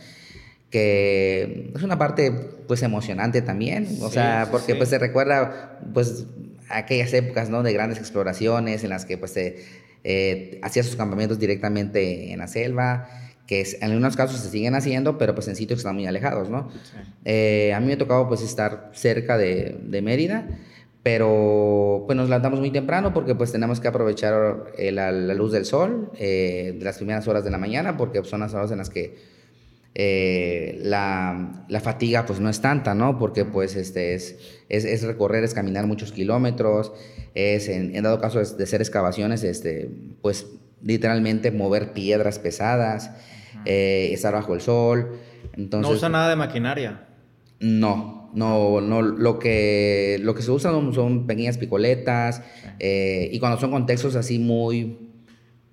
A: que es una parte pues emocionante también, o sea, porque pues se recuerda pues aquellas épocas, ¿no? De grandes exploraciones en las que pues se eh, hacía sus campamentos directamente en la selva, que en algunos casos se siguen haciendo, pero pues en sitios que están muy alejados, ¿no? Eh, a mí me ha tocado pues estar cerca de, de Mérida, pero pues nos levantamos muy temprano porque pues tenemos que aprovechar eh, la, la, luz del sol de las primeras horas de la mañana, porque son las horas en las que eh, la, la, fatiga pues no es tanta, ¿no? Porque pues este es, es, es recorrer, es caminar muchos kilómetros, es en, dado caso de ser excavaciones, este, pues literalmente mover piedras pesadas, eh, estar bajo el sol. Entonces,
B: ¿No usa nada de maquinaria?
A: No, no, no, lo que, lo que se usa son, pequeñas picoletas eh, y cuando son contextos así muy,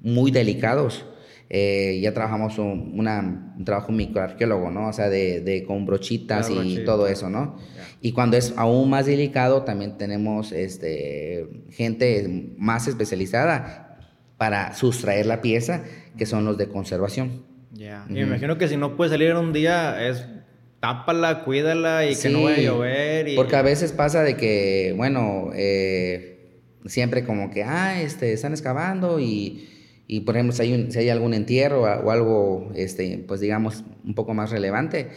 A: muy delicados, eh, ya trabajamos un, una, un trabajo microarqueólogo, ¿no? O sea, de, de con brochitas y todo eso, ¿no? Y cuando es aún más delicado, también tenemos este, gente más especializada para sustraer la pieza, que son los de conservación.
B: Ya. Y me imagino que si no puede salir en un día, es tápala, cuídala y que no vaya a llover. Y...
A: Porque a veces pasa de que, bueno, eh, siempre como que, ah, este, están excavando y y por ejemplo, si hay, si hay algún entierro o algo, este, pues digamos, un poco más relevante,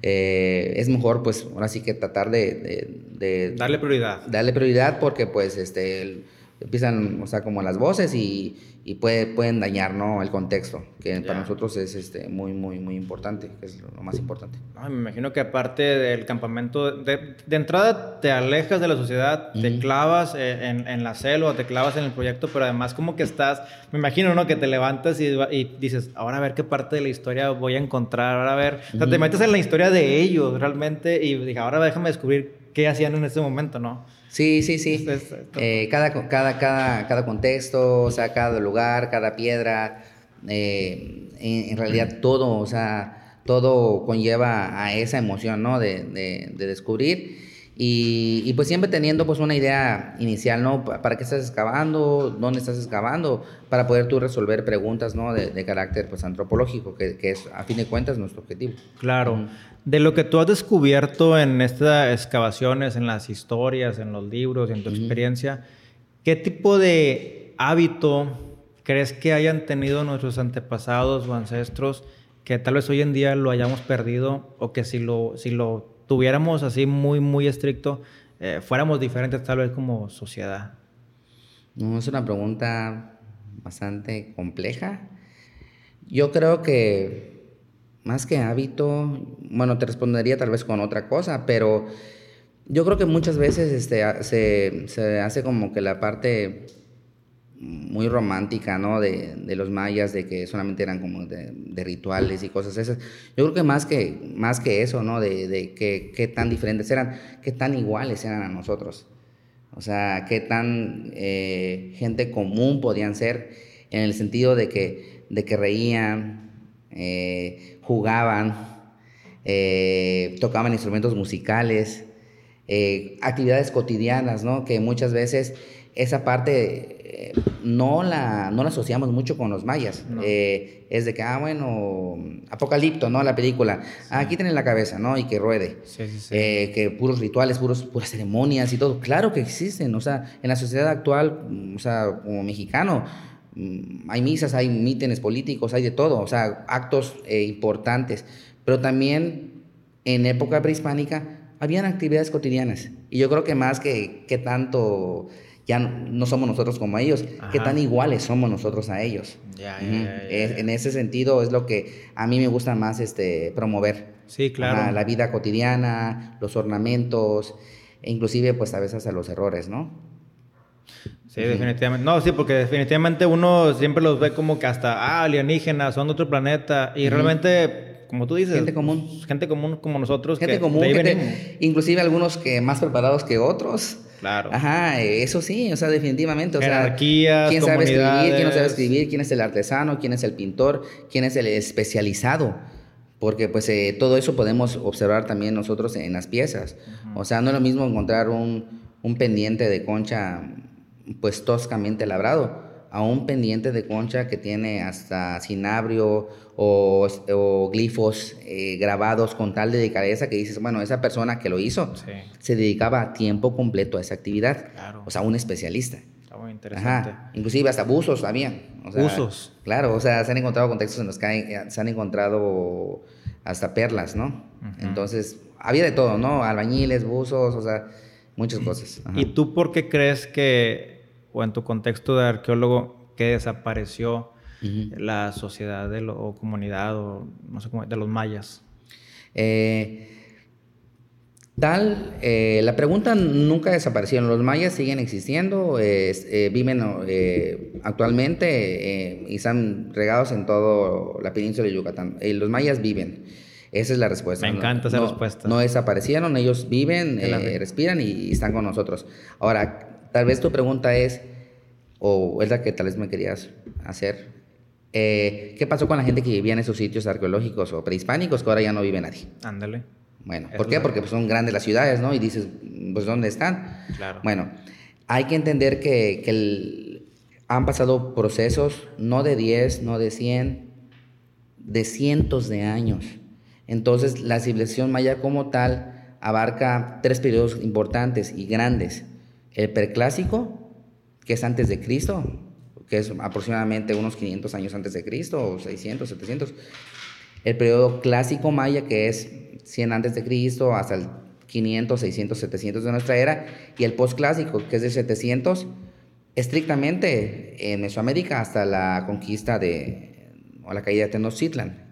A: eh, es mejor, pues, ahora sí que tratar de, de,
B: Darle prioridad.
A: Darle prioridad porque, pues, este, empiezan, o sea, como las voces y, y puede, pueden dañar ¿no? el contexto, que para nosotros es este, muy, muy, muy importante, que es lo más importante.
B: me imagino que aparte del campamento, de, de entrada te alejas de la sociedad, te clavas eh, en, en, la selva, te clavas en el proyecto, pero además como que estás, me imagino, ¿no? Que te levantas y, y dices, ahora a ver qué parte de la historia voy a encontrar, ahora a ver, o sea, te metes en la historia de ellos realmente y dije, ahora déjame descubrir qué hacían en ese momento, ¿no?
A: Sí, sí, sí. Eh, cada, cada, cada, cada contexto, o sea, cada lugar, cada piedra, eh, en, realidad todo, o sea, todo conlleva a esa emoción, ¿no? De, de, descubrir. Y, y, pues siempre teniendo pues una idea inicial, ¿no? ¿Para qué estás excavando? ¿Dónde estás excavando? Para poder tú resolver preguntas, ¿no? De, de carácter pues antropológico, que, que, es a fin de cuentas nuestro objetivo.
B: Claro. De lo que tú has descubierto en estas excavaciones, en las historias, en los libros, en tu experiencia, ¿qué tipo de hábito crees que hayan tenido nuestros antepasados o ancestros que tal vez hoy en día lo hayamos perdido o que si lo, si lo tuviéramos así muy, muy estricto, eh, fuéramos diferentes tal vez como sociedad?
A: No, es una pregunta bastante compleja. Yo creo que más que hábito, bueno, te respondería tal vez con otra cosa, pero yo creo que muchas veces este, se, se hace como que la parte muy romántica, ¿no? De, de, los mayas, de que solamente eran como de, de, rituales y cosas esas. Yo creo que más que, más que eso, ¿no? De, de qué, qué tan diferentes eran, qué tan iguales eran a nosotros. O sea, qué tan eh, gente común podían ser en el sentido de que, de que reían, eh, jugaban, eh, tocaban instrumentos musicales, actividades cotidianas, ¿no? Que muchas veces esa parte eh, no, la, no la asociamos mucho con los mayas. es de que, ah, bueno, Apocalipto, ¿no? La película. Ah, aquí tienen la cabeza, ¿no? Y que ruede. Sí, sí, que puros rituales, puros, puras ceremonias y todo. Claro que existen. O sea, en la sociedad actual, o sea, como mexicano, Mm, hay misas, hay mítines políticos, hay de todo, o sea, actos eh, importantes, pero también en época prehispánica habían actividades cotidianas. Y yo creo que más que, que tanto ya no somos nosotros como ellos, qué tan iguales somos nosotros a ellos.
B: Ya, ya,
A: en ese sentido es lo que a mí me gusta más este, promover.
B: Sí, claro.
A: la vida cotidiana, los ornamentos, e inclusive pues a veces a los errores, ¿no?
B: Sí, definitivamente. No, sí, porque definitivamente uno siempre los ve como que hasta, ah, alienígenas, son de otro planeta. Y realmente, como tú dices...
A: Gente común.
B: Gente común como nosotros.
A: Gente común, inclusive algunos que más preparados que otros.
B: Claro.
A: Ajá, eso sí, o sea, definitivamente. O
B: Jerarquías,
A: ¿quién sabe escribir? ¿Quién no sabe escribir? ¿Quién es el artesano? ¿Quién es el pintor? ¿Quién es el especializado? Porque pues eh, todo eso podemos observar también nosotros en las piezas. O sea, no es lo mismo encontrar un, un pendiente de concha pues toscamente labrado a un pendiente de concha que tiene hasta cinabrio o, glifos eh, grabados con tal delicadeza que dices, bueno, esa persona que lo hizo se dedicaba a tiempo completo a esa actividad. O sea, un especialista.
B: Está muy interesante.
A: Inclusive hasta buzos habían.
B: buzos.
A: Claro, o sea, se han encontrado contextos en los que eh, se han encontrado hasta perlas, ¿no? Entonces, había de todo, ¿no? Albañiles, buzos, o sea, muchas cosas.
B: ¿Y tú por qué crees que o en tu contexto de arqueólogo que desapareció la sociedad de o comunidad o no sé cómo, de los mayas?
A: Eh, tal, eh, la pregunta nunca desapareció. Los mayas siguen existiendo, eh, viven actualmente y están regados en toda la península de Yucatán. los mayas viven. Esa es la respuesta.
B: Me encanta esa respuesta.
A: No desaparecieron, ellos viven, respiran y están con nosotros. Ahora, tal vez tu pregunta es, o es la que tal vez me querías hacer, eh, ¿qué pasó con la gente que vivía en esos sitios arqueológicos o prehispánicos que ahora ya no vive nadie?
B: Ándale.
A: Bueno, ¿por qué? Porque pues, son grandes las ciudades, ¿no? Y dices, pues ¿dónde están?
B: Claro.
A: Bueno, hay que entender que, han pasado procesos no de 10, no de 100, de cientos de años. Entonces, la civilización maya como tal abarca tres periodos importantes y grandes el preclásico, que es antes de Cristo, que es aproximadamente unos 500 años antes de Cristo, o 600, 700. El periodo clásico maya, que es 100 antes de Cristo hasta el 500, 600, 700 de nuestra era, y el postclásico, que es de 700, estrictamente en Mesoamérica hasta la conquista de, o la caída de Tenochtitlan,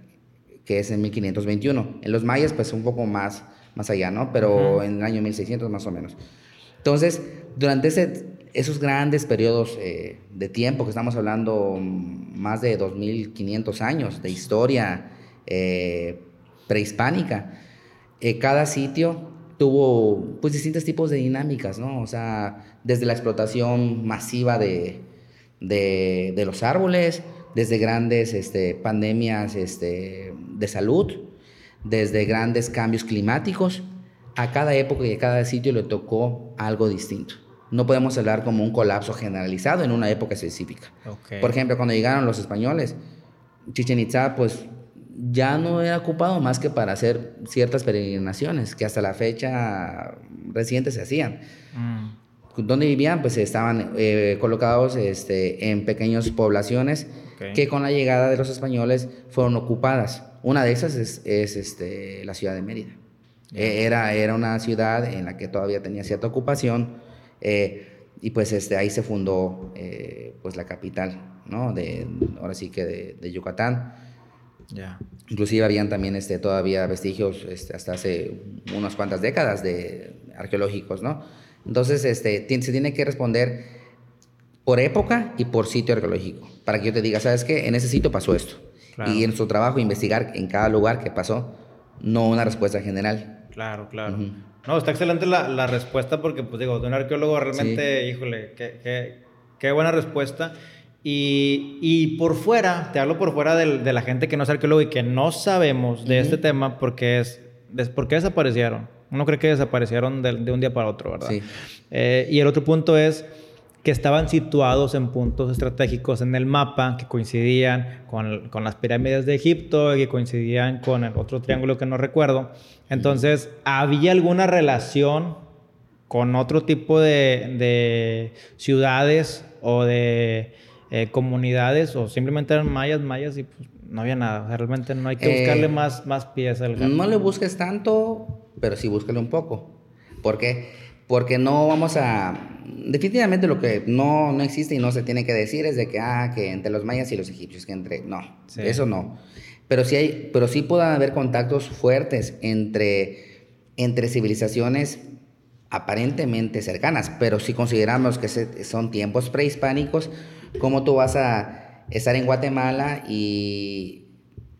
A: que es en 1521. En los mayas, pues un poco más, más allá, ¿no? Pero en el año 1600 más o menos. Entonces, durante esos grandes periodos eh, de tiempo, que estamos hablando más de 2.500 años de historia eh, prehispánica, eh, cada sitio tuvo pues distintos tipos de dinámicas, ¿no? O sea, desde la explotación masiva de, de, los árboles, desde grandes este, pandemias este, de salud, desde grandes cambios climáticos, a cada época y a cada sitio le tocó algo distinto. No podemos hablar como un colapso generalizado en una época específica. Por ejemplo, cuando llegaron los españoles, Chichen Itza, pues ya no era ocupado más que para hacer ciertas peregrinaciones que hasta la fecha reciente se hacían. Mm. ¿Dónde vivían? Pues estaban eh, colocados este, en pequeñas poblaciones que con la llegada de los españoles fueron ocupadas. Una de esas es, es este, la ciudad de Mérida. Eh, era, era una ciudad en la que todavía tenía cierta ocupación eh, y pues este, ahí se fundó eh, pues la capital, ¿no? De, ahora sí que de, Yucatán.
B: Ya.
A: Inclusive habían también este, todavía vestigios este, hasta hace unas cuantas décadas de arqueológicos, ¿no? Entonces este, se tiene que responder por época y por sitio arqueológico, para que yo te diga, ¿sabes qué? En ese sitio pasó esto. Y en su trabajo investigar en cada lugar que pasó, no una respuesta general.
B: Claro, claro. No, está excelente la, la, respuesta porque, pues digo, de un arqueólogo realmente, híjole, qué, qué, qué, buena respuesta. Y, y, por fuera, te hablo por fuera de, de, la gente que no es arqueólogo y que no sabemos de este tema porque es, ¿por qué desaparecieron? Uno cree que desaparecieron de, de un día para otro, ¿verdad?
A: Sí.
B: Eh, y el otro punto es que estaban situados en puntos estratégicos en el mapa que coincidían con, con, las pirámides de Egipto y que coincidían con el otro triángulo que no recuerdo. Entonces, ¿había alguna relación con otro tipo de, de ciudades o de eh, comunidades o simplemente eran mayas, mayas y pues no había nada? realmente no hay que buscarle eh, más, más pies al
A: No le busques tanto, pero sí búscale un poco. ¿Por qué? Porque no vamos a... Definitivamente lo que no, no existe y no se tiene que decir es de que, ah, que entre los mayas y los egipcios, que entre... No, eso no. Pero sí, hay, pero sí pueden haber contactos fuertes entre, entre civilizaciones aparentemente cercanas, pero si consideramos que son tiempos prehispánicos, ¿cómo tú vas a estar en Guatemala y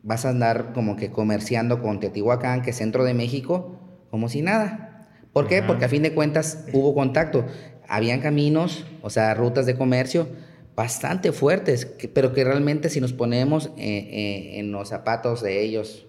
A: vas a andar como que comerciando con Teotihuacán, que es centro de México, como si nada? ¿Por qué? Porque a fin de cuentas hubo contacto. Habían caminos, o sea, rutas de comercio bastante fuertes, pero que realmente si nos ponemos eh, eh, en los zapatos de ellos,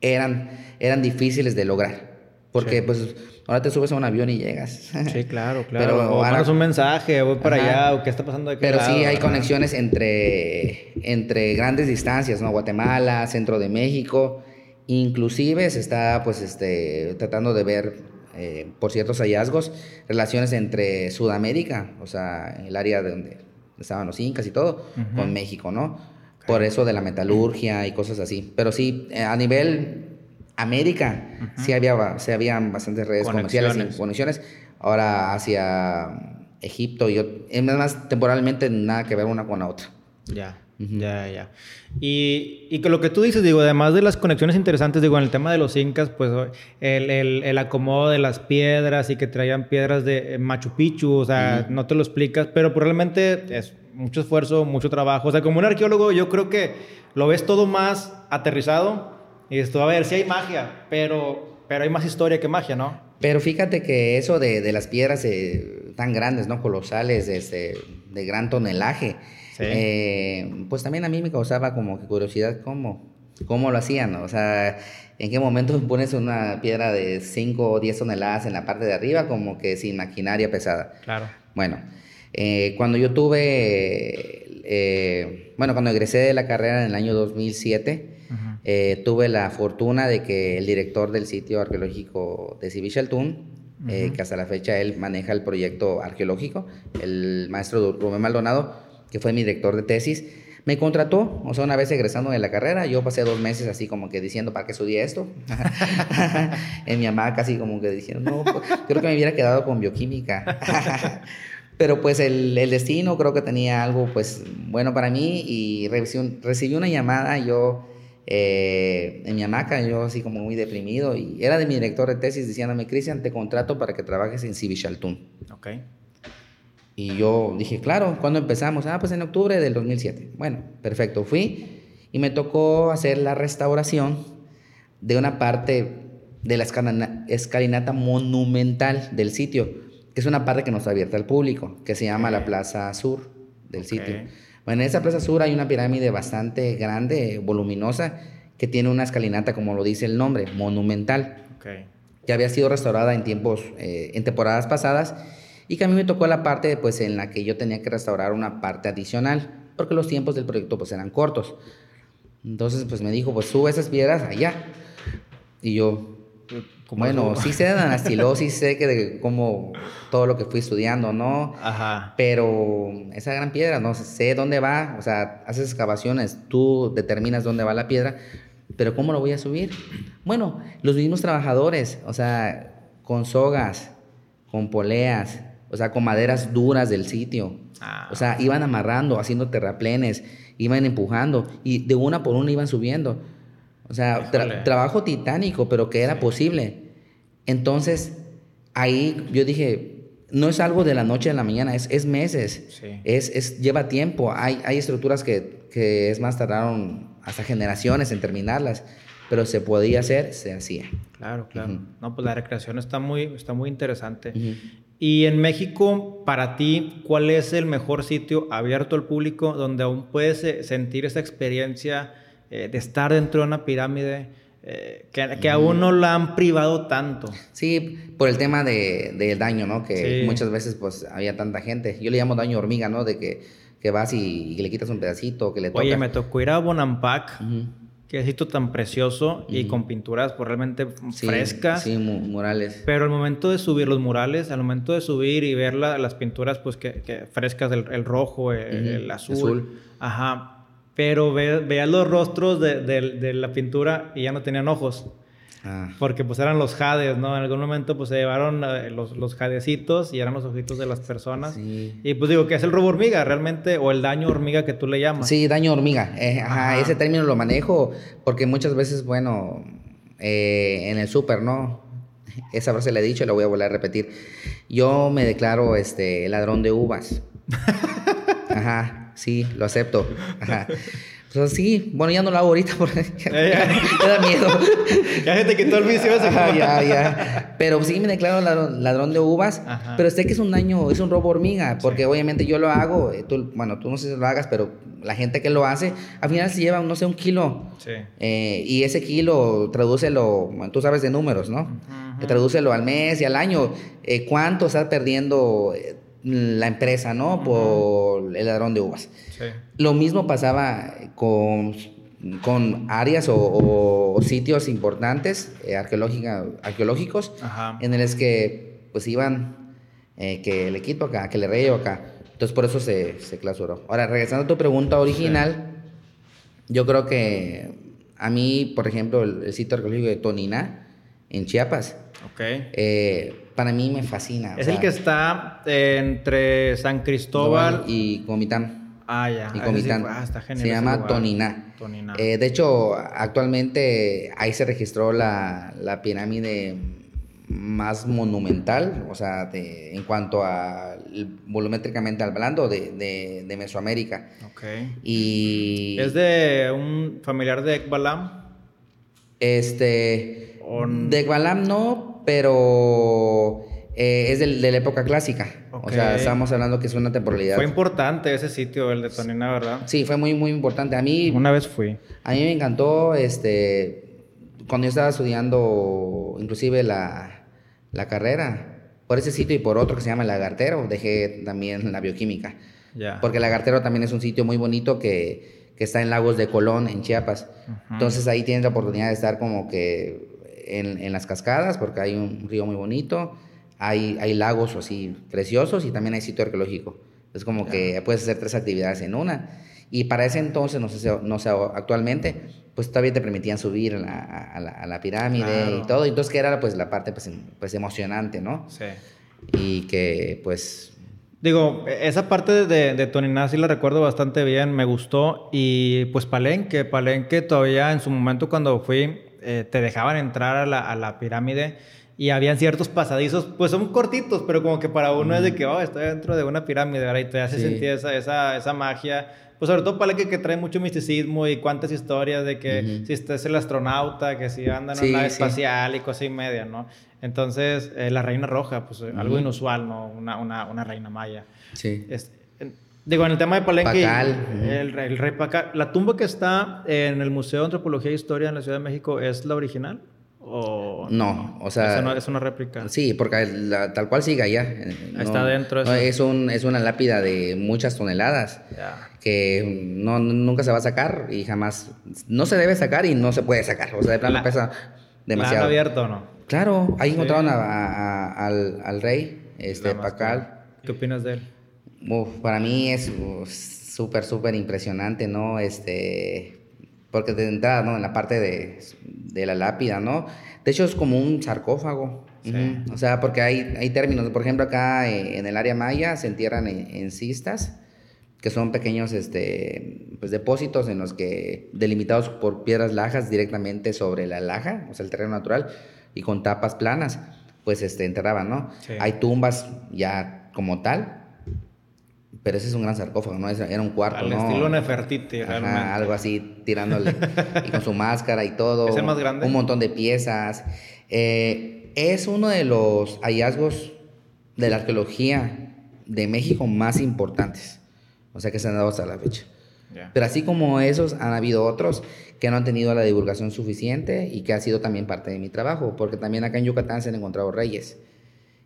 A: eran, eran difíciles de lograr. Porque pues ahora te subes a un avión y llegas.
B: Sí, claro, claro. Pero o mandas un mensaje, voy para allá, o qué está pasando aquí.
A: Pero sí hay conexiones entre, entre grandes distancias, ¿no? Guatemala, centro de México. Inclusive se está pues este, tratando de ver, eh, por ciertos hallazgos, relaciones entre Sudamérica, o sea, el área de donde estaban los incas y todo, con México, ¿no? Por eso de la metalurgia y cosas así. Pero sí, eh, a nivel América, sí había, sí habían bastantes redes comerciales y conexiones. Ahora hacia Egipto y es más temporalmente nada que ver una con la otra.
B: Ya. Ya, ya. Y, y con lo que tú dices, digo, además de las conexiones interesantes, digo, en el tema de los incas, pues el, el, el acomodo de las piedras y que traían piedras de Machu Picchu, o sea, no te lo explicas, pero probablemente es mucho esfuerzo, mucho trabajo. O sea, como un arqueólogo, yo creo que lo ves todo más aterrizado y esto, a ver, sí hay magia, pero, pero hay más historia que magia, ¿no?
A: Pero fíjate que eso de, de las piedras eh, tan grandes, ¿no? Colosales, este, de gran tonelaje, eh, pues también a mí me causaba como que curiosidad cómo, cómo lo hacían, ¿no? O sea, ¿en qué momento pones una piedra de 5 o 10 toneladas en la parte de arriba como que sin maquinaria pesada?
B: Claro.
A: Bueno, eh, cuando yo tuve, bueno, cuando egresé de la carrera en el año 2007, eh, tuve la fortuna de que el director del sitio arqueológico de Sibichaltún, eh, que hasta la fecha él maneja el proyecto arqueológico, el maestro Rubén Maldonado, que fue mi director de tesis, me contrató, o sea, una vez egresando de la carrera, yo pasé dos meses así como que diciendo, ¿para qué estudié esto? en mi mamá casi como que diciendo, no, pues, creo que me hubiera quedado con bioquímica. Pero pues el, el, destino creo que tenía algo pues bueno para mí y recibí, recibí una llamada, yo eh, en mi hamaca, yo así como muy deprimido, y era de mi director de tesis diciéndome, Cristian, te contrato para que trabajes en Civichaltún.
B: Ok.
A: Y yo dije, claro, ¿cuándo empezamos? Ah, pues en octubre del 2007. Bueno, perfecto, fui y me tocó hacer la restauración de una parte de la escalinata monumental del sitio, que es una parte que no está abierta al público, que se llama la Plaza Sur del sitio. Bueno, en esa Plaza Sur hay una pirámide bastante grande, voluminosa, que tiene una escalinata, como lo dice el nombre, monumental. Que había sido restaurada en tiempos, eh, en temporadas pasadas, y que a mí me tocó la parte, pues, en la que yo tenía que restaurar una parte adicional, porque los tiempos del proyecto, pues, eran cortos. Entonces, pues, me dijo, pues, sube esas piedras allá. Y yo, bueno, sí sé de anastilosis, sé que de cómo todo lo que fui estudiando, ¿no?
B: Ajá.
A: Pero esa gran piedra, no sé dónde va, o sea, haces excavaciones, tú determinas dónde va la piedra, pero ¿cómo lo voy a subir? Bueno, los mismos trabajadores, o sea, con sogas, con poleas, o sea, con maderas duras del sitio. Ah. O sea, iban amarrando, haciendo terraplenes, iban empujando y de una por una iban subiendo. O sea, trabajo titánico, pero que era posible. Entonces, ahí yo dije, no es algo de la noche a la mañana, es, es meses, es, es, lleva tiempo. Hay, hay estructuras que, que, es más, tardaron hasta generaciones en terminarlas, pero se podía hacer, se hacía.
B: Claro, claro. No, pues la recreación está muy, está muy interesante. Y en México, para ti, ¿cuál es el mejor sitio abierto al público donde aún puedes eh, sentir esa experiencia eh, de estar dentro de una pirámide? Eh, que, aún no la han privado tanto.
A: Sí, por el tema del de, daño, ¿no? Que muchas veces pues había tanta gente. Yo le llamo daño hormiga, ¿no? De que, que vas y, le quitas un pedacito, que le
B: Oye, me tocó ir a Bonampak, que es sitio tan precioso y con pinturas pues, realmente frescas.
A: Sí, murales.
B: Pero al momento de subir los murales, al momento de subir y ver las pinturas pues que, frescas, el, el rojo, el, azul, azul. Ajá pero veas los rostros de, la pintura y ya no tenían ojos. Ah. Porque pues eran los jades, ¿no? En algún momento pues se llevaron eh, los, los jadecitos y eran los ojitos de las personas. Y pues digo, ¿qué es el robo hormiga realmente? ¿O el daño hormiga que tú le llamas?
A: Sí, daño hormiga. Eh, ajá, ese término lo manejo porque muchas veces, bueno, eh, en el súper, ¿no? Esa frase la he dicho y la voy a volver a repetir. Yo me declaro este ladrón de uvas. Ajá, sí, lo acepto. Ajá. Pues sí, bueno, ya no lo hago ahorita porque me da miedo.
B: ya se te quitó el vicio ese.
A: ya, ya. Pero sí me declaro ladrón, de uvas. Pero sé que es un daño, es un robo hormiga, porque obviamente yo lo hago. Eh, tú, bueno, tú no sé si lo hagas, pero la gente que lo hace, al final se lleva, no sé, un kilo. Sí. Eh, y ese kilo, tradúcelo, tú sabes de números, ¿no? Tradúcelo al mes y al año. Eh, ¿Cuánto estás perdiendo la empresa, ¿no? Por el ladrón de uvas. Lo mismo pasaba con, con áreas o, sitios importantes eh, arqueológicos en los que pues iban eh, que le quito acá, que le reyo acá. Entonces por eso se, se clausuró. Ahora, regresando a tu pregunta original, yo creo que a mí, por ejemplo, el, sitio arqueológico de Tonina, en Chiapas, okay. Eh, para mí me fascina.
B: Es el que está entre San Cristóbal
A: y Comitán.
B: Ah, ya.
A: Y Comitán. Ah, está genial se llama Tonina. Eh, de hecho, actualmente ahí se registró la, pirámide más monumental, o sea, en cuanto a volumétricamente hablando, de, de, Mesoamérica. Ok. Y...
B: ¿Es de un familiar de Ekbalam?
A: Este... De Ekbalam no, pero eh, es de, la época clásica. O sea, estamos hablando que es una temporalidad.
B: Fue importante ese sitio, el de Tonina, ¿verdad?
A: Sí, fue muy, muy importante. A mí...
B: Una vez fui.
A: A mí me encantó, este, cuando yo estaba estudiando inclusive la, la carrera, por ese sitio y por otro que se llama Lagartero, dejé también la bioquímica. Porque Lagartero también es un sitio muy bonito que, que está en Lagos de Colón, en Chiapas. Entonces ahí tienes la oportunidad de estar como que en, en las cascadas, porque hay un río muy bonito hay, hay lagos así preciosos y también hay sitio arqueológico. Es como que puedes hacer tres actividades en una. Y para ese entonces, no sé, no sé actualmente, pues todavía te permitían subir a la, a la, pirámide y todo. Entonces, que era pues la parte pues, pues emocionante, ¿no? Sí. Y que pues...
B: Digo, esa parte de, de Toniná sí la recuerdo bastante bien, me gustó. Y pues Palenque, Palenque todavía en su momento cuando fui, eh, te dejaban entrar a la, a la pirámide y habían ciertos pasadizos, pues son cortitos, pero como que para uno es de que, oh, estoy dentro de una pirámide, ¿verdad? Y te hace sentir esa, esa, esa magia. Pues sobre todo para que, que trae mucho misticismo y cuántas historias de que si este es el astronauta, que si anda en una nave espacial y cosa y media, ¿no? Entonces, eh, la reina roja, pues algo inusual, ¿no? Una, una, una reina maya. Sí. Digo, en el tema de Palenque, el, el, rey Pacal, la tumba que está en el Museo de Antropología e Historia en la Ciudad de México, ¿es la original?
A: O no, o sea...
B: Es una, réplica.
A: Sí, porque tal cual sigue allá.
B: Está dentro.
A: es, un, es una lápida de muchas toneladas que no, nunca se va a sacar y jamás... No se debe sacar y no se puede sacar. O sea, de plano pesa demasiado. ¿La
B: abierto o no?
A: Claro, ahí encontraron al, al, rey, este, Pacal.
B: ¿Qué opinas de él?
A: Para mí es súper, súper impresionante, ¿no? Este porque de entrada, ¿no? En la parte de, de, la lápida, ¿no? De hecho, es como un sarcófago. O sea, porque hay, hay términos. Por ejemplo, acá eh, en el área maya se entierran en, cistas, que son pequeños este, pues, depósitos en los que, delimitados por piedras lajas directamente sobre la laja, o sea, el terreno natural, y con tapas planas, pues este, enterraban, ¿no? Hay tumbas ya como tal, pero ese es un gran sarcófago, ¿no? Era un cuarto,
B: Al estilo Nefertiti, realmente.
A: algo así, tirándole. y con su máscara y todo.
B: ¿Es el más grande?
A: Un montón de piezas. Eh, es uno de los hallazgos de la arqueología de México más importantes. O sea, que se han dado hasta la fecha. Pero así como esos, han habido otros que no han tenido la divulgación suficiente y que ha sido también parte de mi trabajo, porque también acá en Yucatán se han encontrado reyes.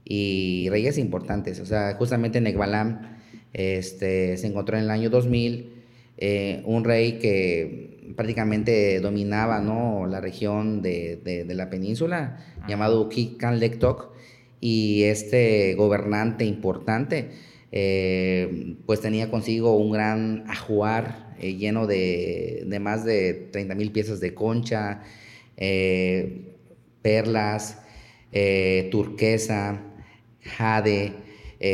A: Y reyes importantes. O sea, justamente en Ekbalam este, se encontró en el año 2000 eh, un rey que prácticamente dominaba ¿no? la región de, de, la península, llamado Kikan Lektok, y este gobernante importante eh, pues tenía consigo un gran ajuar eh, lleno de, de, más de 30 mil piezas de concha, perlas, turquesa, jade,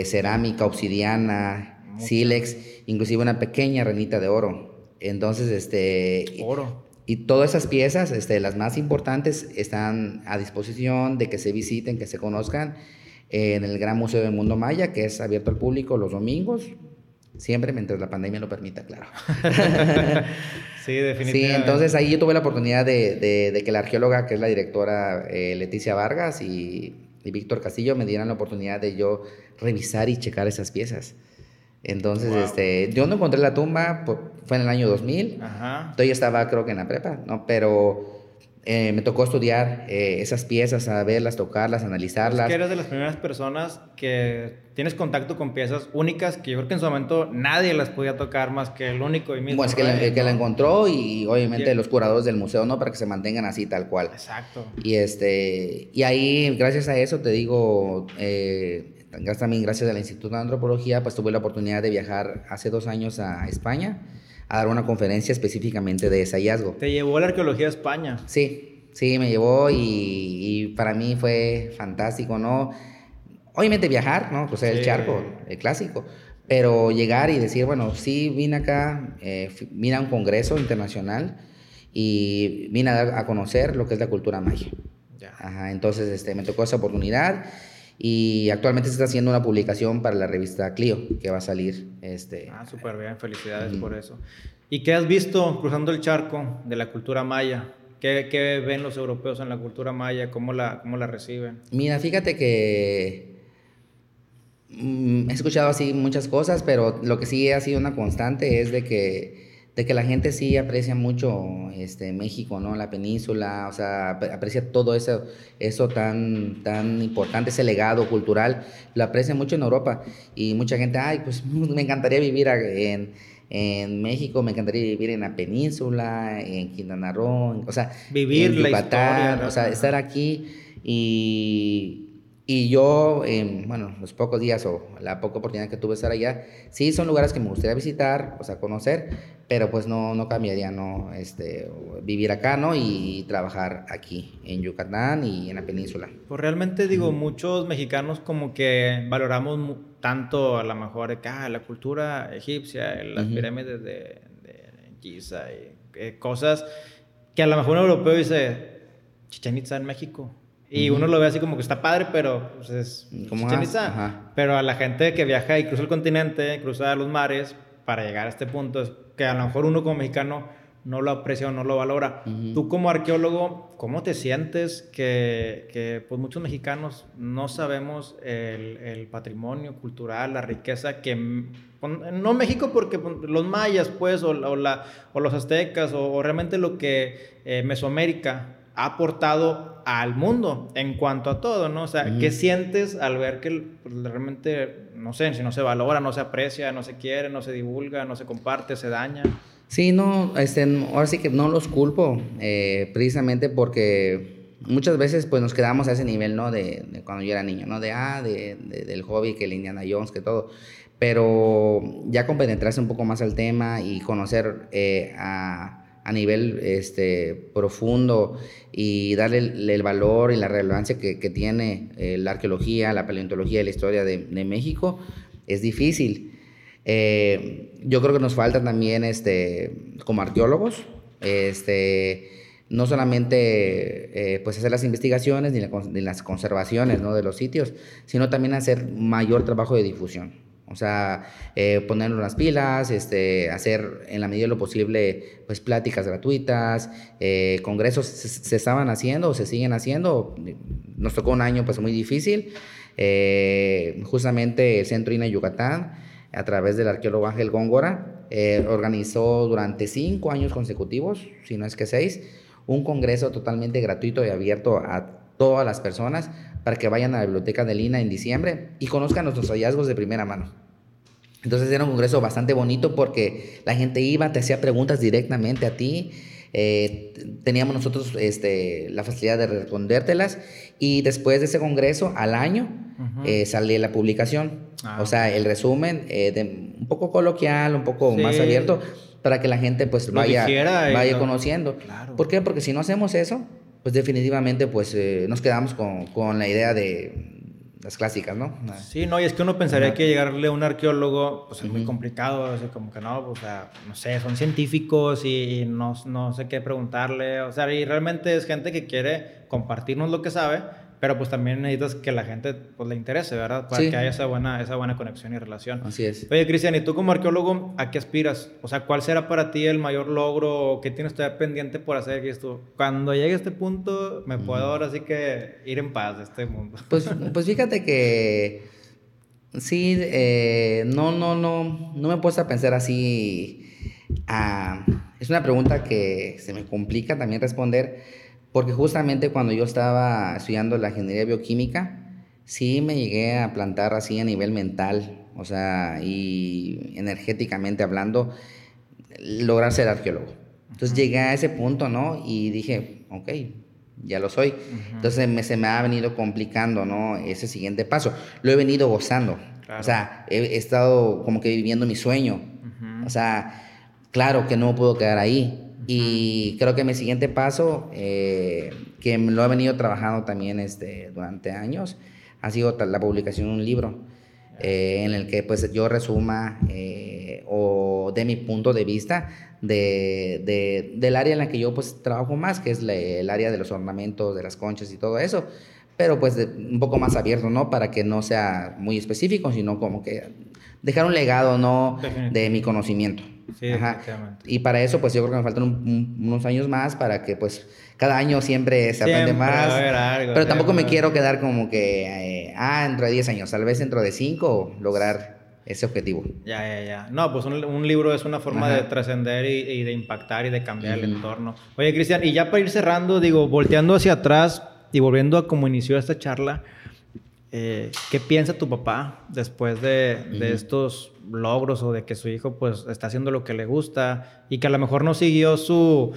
A: cerámica, obsidiana, sílex, inclusive una pequeña renita de oro. Entonces, este...
B: Oro.
A: Y, todas esas piezas, este, las más importantes, están a disposición de que se visiten, que se conozcan en el Gran Museo del Mundo Maya, que es abierto al público los domingos, siempre mientras la pandemia lo permita, claro.
B: sí, definitivamente.
A: Sí, entonces ahí yo tuve la oportunidad de, que la arqueóloga, que es la directora eh, Leticia Vargas y, Víctor Castillo, me dieran la oportunidad de yo revisar y checar esas piezas. Entonces, este, yo no encontré la tumba, fue en el año 2000. Ajá. Entonces yo estaba creo que en la prepa, ¿no? Pero eh, me tocó estudiar eh, esas piezas, saberlas, tocarlas, analizarlas. Es
B: que eres de las primeras personas que tienes contacto con piezas únicas que yo creo que en su momento nadie las podía tocar más que el único y mismo.
A: Bueno, es que, la, que la encontró y obviamente los curadores del museo, ¿no? Para que se mantengan así tal cual.
B: Exacto.
A: Y, este, y ahí, gracias a eso, te digo, eh, también gracias al Instituto de Antropología, pues tuve la oportunidad de viajar hace dos años a España a dar una conferencia específicamente de ese hallazgo.
B: ¿Te llevó la arqueología a España?
A: Sí, sí, me llevó y, para mí fue fantástico, ¿no? Obviamente viajar, ¿no? Cruzar el charco, el clásico. Pero llegar y decir, bueno, sí, vine acá, eh, vine a un congreso internacional y vine a, a conocer lo que es la cultura maya. Ajá, entonces este, me tocó esa oportunidad y actualmente se está haciendo una publicación para la revista Clio, que va a salir. Este,
B: ah, súper bien, felicidades por eso. ¿Y qué has visto cruzando el charco de la cultura maya? ¿Qué, ¿Qué, ven los europeos en la cultura maya? ¿Cómo la, cómo la reciben?
A: Mira, fíjate que mm, he escuchado así muchas cosas, pero lo que sí ha sido una constante es de que de que la gente sí aprecia mucho este, México, ¿no? La península, o sea, aprecia todo eso, eso tan, tan importante, ese legado cultural, lo aprecia mucho en Europa. Y mucha gente, ay, pues me encantaría vivir en, en México, me encantaría vivir en la península, en Quintana Roo, o sea,
B: vivir
A: en Yucatán, o sea, estar aquí y y yo, bueno, los pocos días o la poca oportunidad que tuve de estar allá, sí son lugares que me gustaría visitar, o sea, conocer, pero pues no, no cambiaría, ¿no? Este, vivir acá, ¿no? Y trabajar aquí, en Yucatán y en la península.
B: Pues realmente digo, muchos mexicanos como que valoramos tanto a lo mejor ah, la cultura egipcia, las pirámides de, de Giza y eh, cosas que a lo mejor un europeo dice, Chichen Itza en México y uno lo ve así como que está padre, pero pues es como Pero a la gente que viaja y cruza el continente, cruza los mares para llegar a este punto, es que a lo mejor uno como mexicano no lo aprecia o no lo valora. Tú como arqueólogo, ¿cómo te sientes que, que pues muchos mexicanos no sabemos el, el, patrimonio cultural, la riqueza que... No México porque los mayas, pues, o, la, o los aztecas, o, realmente lo que eh, Mesoamérica ha aportado al mundo en cuanto a todo, ¿no? O sea, ¿qué sientes al ver que pues, realmente, no sé, si no se valora, no se aprecia, no se quiere, no se divulga, no se comparte, se daña?
A: Sí, no, este, ahora sí que no los culpo, eh, precisamente porque muchas veces pues nos quedamos a ese nivel, ¿no? De, cuando yo era niño, ¿no? De, ah, de, del hobby, que el Indiana Jones, que todo. Pero ya compenetrarse un poco más al tema y conocer eh, a a nivel este, profundo y darle el, valor y la relevancia que, tiene eh, la arqueología, la paleontología y la historia de, México, es difícil. Eh, yo creo que nos falta también, este, como arqueólogos, este, no solamente eh, pues hacer las investigaciones ni, las conservaciones ¿no? de los sitios, sino también hacer mayor trabajo de difusión. O sea, eh, ponernos las pilas, este, hacer en la medida de lo posible, pues pláticas gratuitas, eh, congresos se, estaban haciendo o se siguen haciendo. Nos tocó un año pues muy difícil. Eh, justamente el Centro INA Yucatán, a través del arqueólogo Ángel Góngora, organizó durante cinco años consecutivos, si no es que seis, un congreso totalmente gratuito y abierto a todas las personas para que vayan a la biblioteca de Lina en diciembre y conozcan nuestros hallazgos de primera mano. Entonces era un congreso bastante bonito porque la gente iba, te hacía preguntas directamente a ti. Eh, teníamos nosotros este, la facilidad de respondértelas y después de ese congreso, al año, eh, sale la publicación. Ah, o sea, el resumen, eh, un poco coloquial, un poco más abierto, para que la gente pues vaya, vaya conociendo. ¿Por qué? Porque si no hacemos eso, pues definitivamente pues eh, nos quedamos con, con la idea de las clásicas, ¿no?
B: Sí, no, y es que uno pensaría que llegarle a un arqueólogo pues es muy complicado, así como que no, pues, o sea, no sé, son científicos y, no, no, sé qué preguntarle, o sea, y realmente es gente que quiere compartirnos lo que sabe, pero pues también necesitas que la gente pues le interese, ¿verdad? Para que haya esa buena, esa buena conexión y relación.
A: Así es.
B: Oye, Cristian, ¿y tú como arqueólogo a qué aspiras? O sea, ¿cuál será para ti el mayor logro? ¿Qué tienes todavía pendiente por hacer? esto, cuando llegue a este punto, me puedo ahora sí que ir en paz de este mundo.
A: Pues, pues fíjate que sí, eh, no, no, no, no me he puesto a pensar así. Ah, es una pregunta que se me complica también responder porque justamente cuando yo estaba estudiando la ingeniería bioquímica, sí me llegué a plantar así a nivel mental, o sea, y energéticamente hablando, lograr ser arqueólogo. Entonces llegué a ese punto, ¿no? Y dije, ok, ya lo soy. Entonces me, se me ha venido complicando, ¿no? Ese siguiente paso. Lo he venido gozando. O sea, he, estado como que viviendo mi sueño. O sea, claro que no puedo quedar ahí. Y creo que mi siguiente paso, eh, que lo he venido trabajando también este, durante años, ha sido la publicación de un libro eh, en el que pues yo resuma eh, o de mi punto de vista de, de, del área en la que yo pues trabajo más, que es el área de los ornamentos, de las conchas y todo eso, pero pues un poco más abierto, ¿no? Para que no sea muy específico, sino como que dejar un legado, ¿no? De mi conocimiento.
B: Sí,
A: Y para eso, pues yo creo que me faltan unos años más para que, pues, cada año siempre se aprende más. pero tampoco me quiero quedar como que, eh, ah, dentro de 10 años, tal vez dentro de 5 lograr ese objetivo.
B: Ya, ya, ya. No, pues un, libro es una forma de trascender y, de impactar y de cambiar el entorno. Oye, Cristian, y ya para ir cerrando, digo, volteando hacia atrás y volviendo a cómo inició esta charla, eh, ¿qué piensa tu papá después de, de estos logros o de que su hijo pues está haciendo lo que le gusta y que a lo mejor no siguió su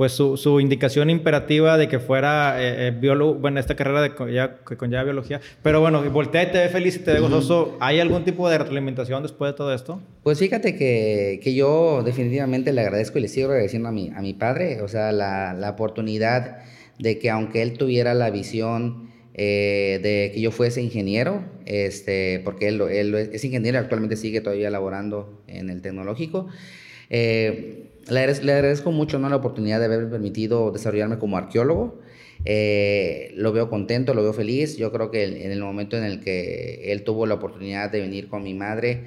B: pues su, su indicación imperativa de que fuera eh, eh, biólogo, bueno, esta carrera de, ya, que conlleva biología, pero bueno, voltea y te ve feliz y te ve gozoso, ¿hay algún tipo de retroalimentación después de todo esto?
A: Pues fíjate que, que, yo definitivamente le agradezco y le sigo agradeciendo a mi, a mi padre, o sea, la, la oportunidad de que aunque él tuviera la visión eh, de que yo fuese ingeniero, este, porque él, él, es ingeniero actualmente sigue todavía laborando en el tecnológico. Eh, le, agradezco mucho ¿no? la oportunidad de haberme permitido desarrollarme como arqueólogo. Eh, lo veo contento, lo veo feliz. Yo creo que en el momento en el que él tuvo la oportunidad de venir con mi madre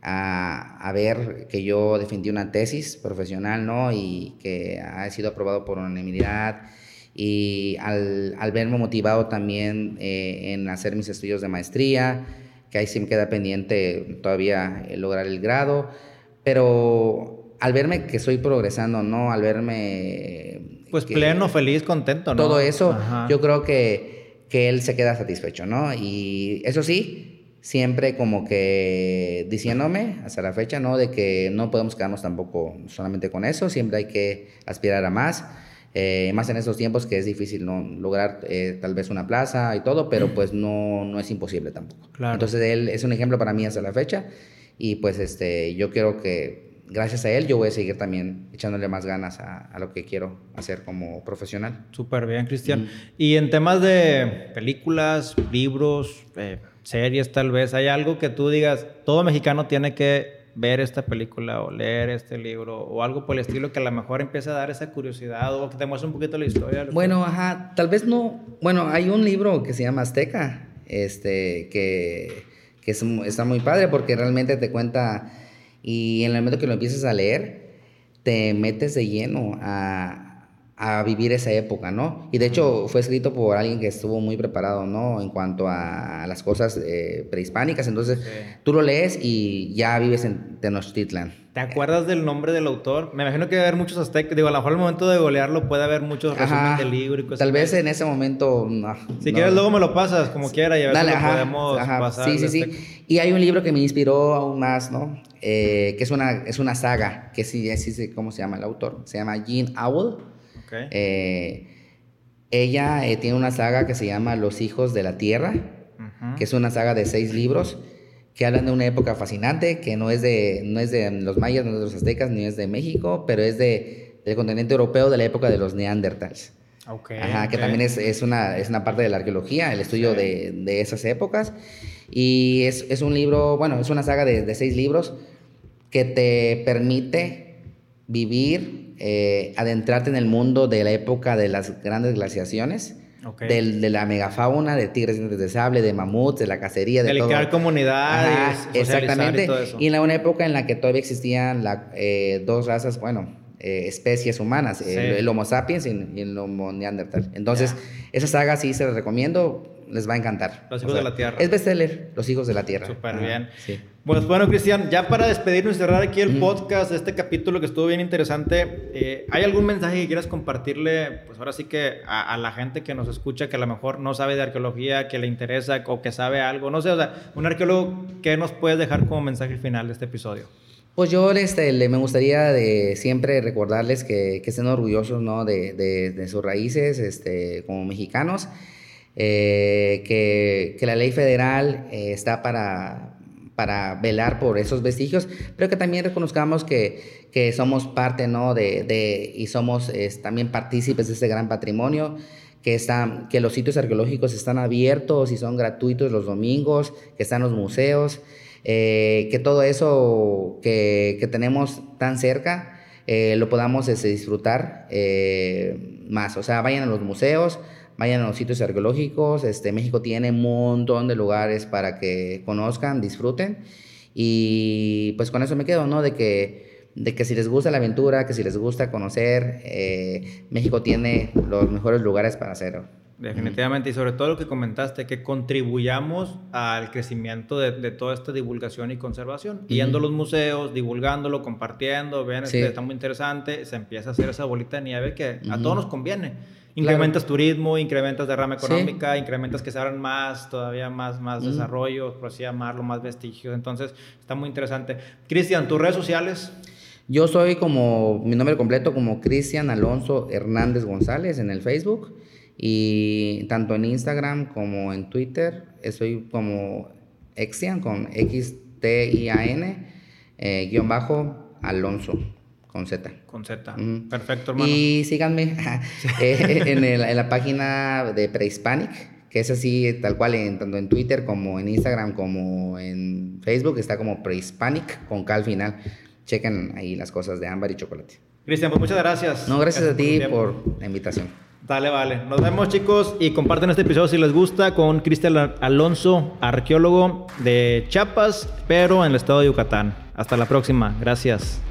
A: a, a, ver que yo defendí una tesis profesional, ¿no? Y que ha sido aprobado por unanimidad y al, al verme motivado también eh, en hacer mis estudios de maestría, que ahí sí me queda pendiente todavía eh, lograr el grado, pero al verme que estoy progresando, ¿no? Al verme...
B: Pues pleno, feliz, contento, ¿no?
A: Todo eso, yo creo que, que él se queda satisfecho, ¿no? Y eso sí, siempre como que diciéndome hasta la fecha, ¿no? De que no podemos quedarnos tampoco solamente con eso, siempre hay que aspirar a más eh, más en estos tiempos que es difícil ¿no? lograr eh, tal vez una plaza y todo, pero pues no, no es imposible tampoco. Entonces él es un ejemplo para mí hasta la fecha y pues este, yo quiero que gracias a él yo voy a seguir también echándole más ganas a, lo que quiero hacer como profesional.
B: Súper bien, Cristian. Y en temas de películas, libros, eh, series tal vez, ¿hay algo que tú digas, todo mexicano tiene que ver esta película o leer este libro o algo por el estilo que a lo mejor empiece a dar esa curiosidad o que te muestre un poquito la historia?
A: Bueno, ajá, tal vez no. Bueno, hay un libro que se llama Azteca, este, que, que es, está muy padre porque realmente te cuenta y en el momento que lo empiezas a leer, te metes de lleno a, a vivir esa época, ¿no? Y de hecho fue escrito por alguien que estuvo muy preparado, ¿no? En cuanto a las cosas eh, prehispánicas, entonces tú lo lees y ya vives en Tenochtitlan.
B: ¿Te acuerdas del nombre del autor? Me imagino que debe haber muchos aztecas, digo, a lo mejor al momento de golearlo puede haber muchos resúmenes del libro y cosas
A: Tal vez en ese momento, no.
B: Si quieres luego me lo pasas, como quiera, y a ver si lo podemos pasar.
A: Sí, sí, sí. Y hay un libro que me inspiró aún más, ¿no? Eh, que es una, es una saga, que sí, sí sé cómo se llama el autor, se llama Jean Owl eh, ella eh, tiene una saga que se llama Los Hijos de la Tierra, que es una saga de seis libros que hablan de una época fascinante, que no es de, no es de los mayas, no es de los aztecas, ni es de México, pero es de, del continente europeo de la época de los neandertals. Ajá, que también es, es, una, es una parte de la arqueología, el estudio de, de, esas épocas. Y es, es, un libro, bueno, es una saga de, de seis libros que te permite vivir, eh, adentrarte en el mundo de la época de las grandes glaciaciones. Del, de la megafauna, de tigres de sable, de mamuts, de la cacería, de,
B: de
A: todo.
B: crear comunidades,
A: exactamente. Y, todo eso. y, en una época en la que todavía existían la, eh, dos razas, bueno, eh, especies humanas, el, Homo sapiens y, el Homo neandertal. Entonces, esa saga sí se la recomiendo les va a encantar.
B: Los hijos de la tierra.
A: Es bestseller, Los hijos de la tierra.
B: Súper bien. Sí. Pues bueno, Cristian, ya para despedirnos y cerrar aquí el podcast, este capítulo que estuvo bien interesante, eh, ¿hay algún mensaje que quieras compartirle, pues ahora sí que a, la gente que nos escucha, que a lo mejor no sabe de arqueología, que le interesa o que sabe algo? No sé, o sea, un arqueólogo, ¿qué nos puedes dejar como mensaje final de este episodio?
A: Pues yo este, me gustaría de siempre recordarles que, que estén orgullosos ¿no? de, de, de sus raíces este, como mexicanos eh, que, que, la ley federal eh, está para, para velar por esos vestigios, pero que también reconozcamos que, que somos parte ¿no? de, de y somos también partícipes de este gran patrimonio. Que, está, que los sitios arqueológicos están abiertos y son gratuitos los domingos, que están los museos, eh, que todo eso que, que, tenemos tan cerca lo podamos este, disfrutar más. O sea, vayan a los museos, vayan a los sitios arqueológicos. Este, México tiene un montón de lugares para que conozcan, disfruten. Y pues con eso me quedo, ¿no? De que, de que si les gusta la aventura, que si les gusta conocer, eh, México tiene los mejores lugares para hacerlo.
B: Definitivamente, y sobre todo lo que comentaste, que contribuyamos al crecimiento de, toda esta divulgación y conservación. Yendo a los museos, divulgándolo, compartiendo, ven, este, está muy interesante, se empieza a hacer esa bolita de nieve que a todos nos conviene. Incrementas turismo, incrementas derrama económica, incrementas que se abran más, todavía más, más mm. desarrollo, por así llamarlo, más vestigios. Entonces, está muy interesante. Cristian, ¿tus redes sociales?
A: Yo soy como, mi nombre completo como Cristian Alonso Hernández González en el Facebook y tanto en Instagram como en Twitter soy como Exian con X-T-I-A-N eh, guion bajo Alonso. Con Z.
B: Con Z. Perfecto, hermano.
A: Y síganme eh, en, la página de Prehispanic, que es así, tal cual, en, tanto en Twitter como en Instagram como en Facebook, está como Prehispanic con K al final. Chequen ahí las cosas de ámbar y chocolate.
B: Cristian, pues muchas gracias.
A: No, gracias, a ti por, la invitación.
B: Dale, vale. Nos vemos, chicos, y comparten este episodio si les gusta con Cristian Alonso, arqueólogo de Chiapas, pero en el estado de Yucatán. Hasta la próxima. Gracias.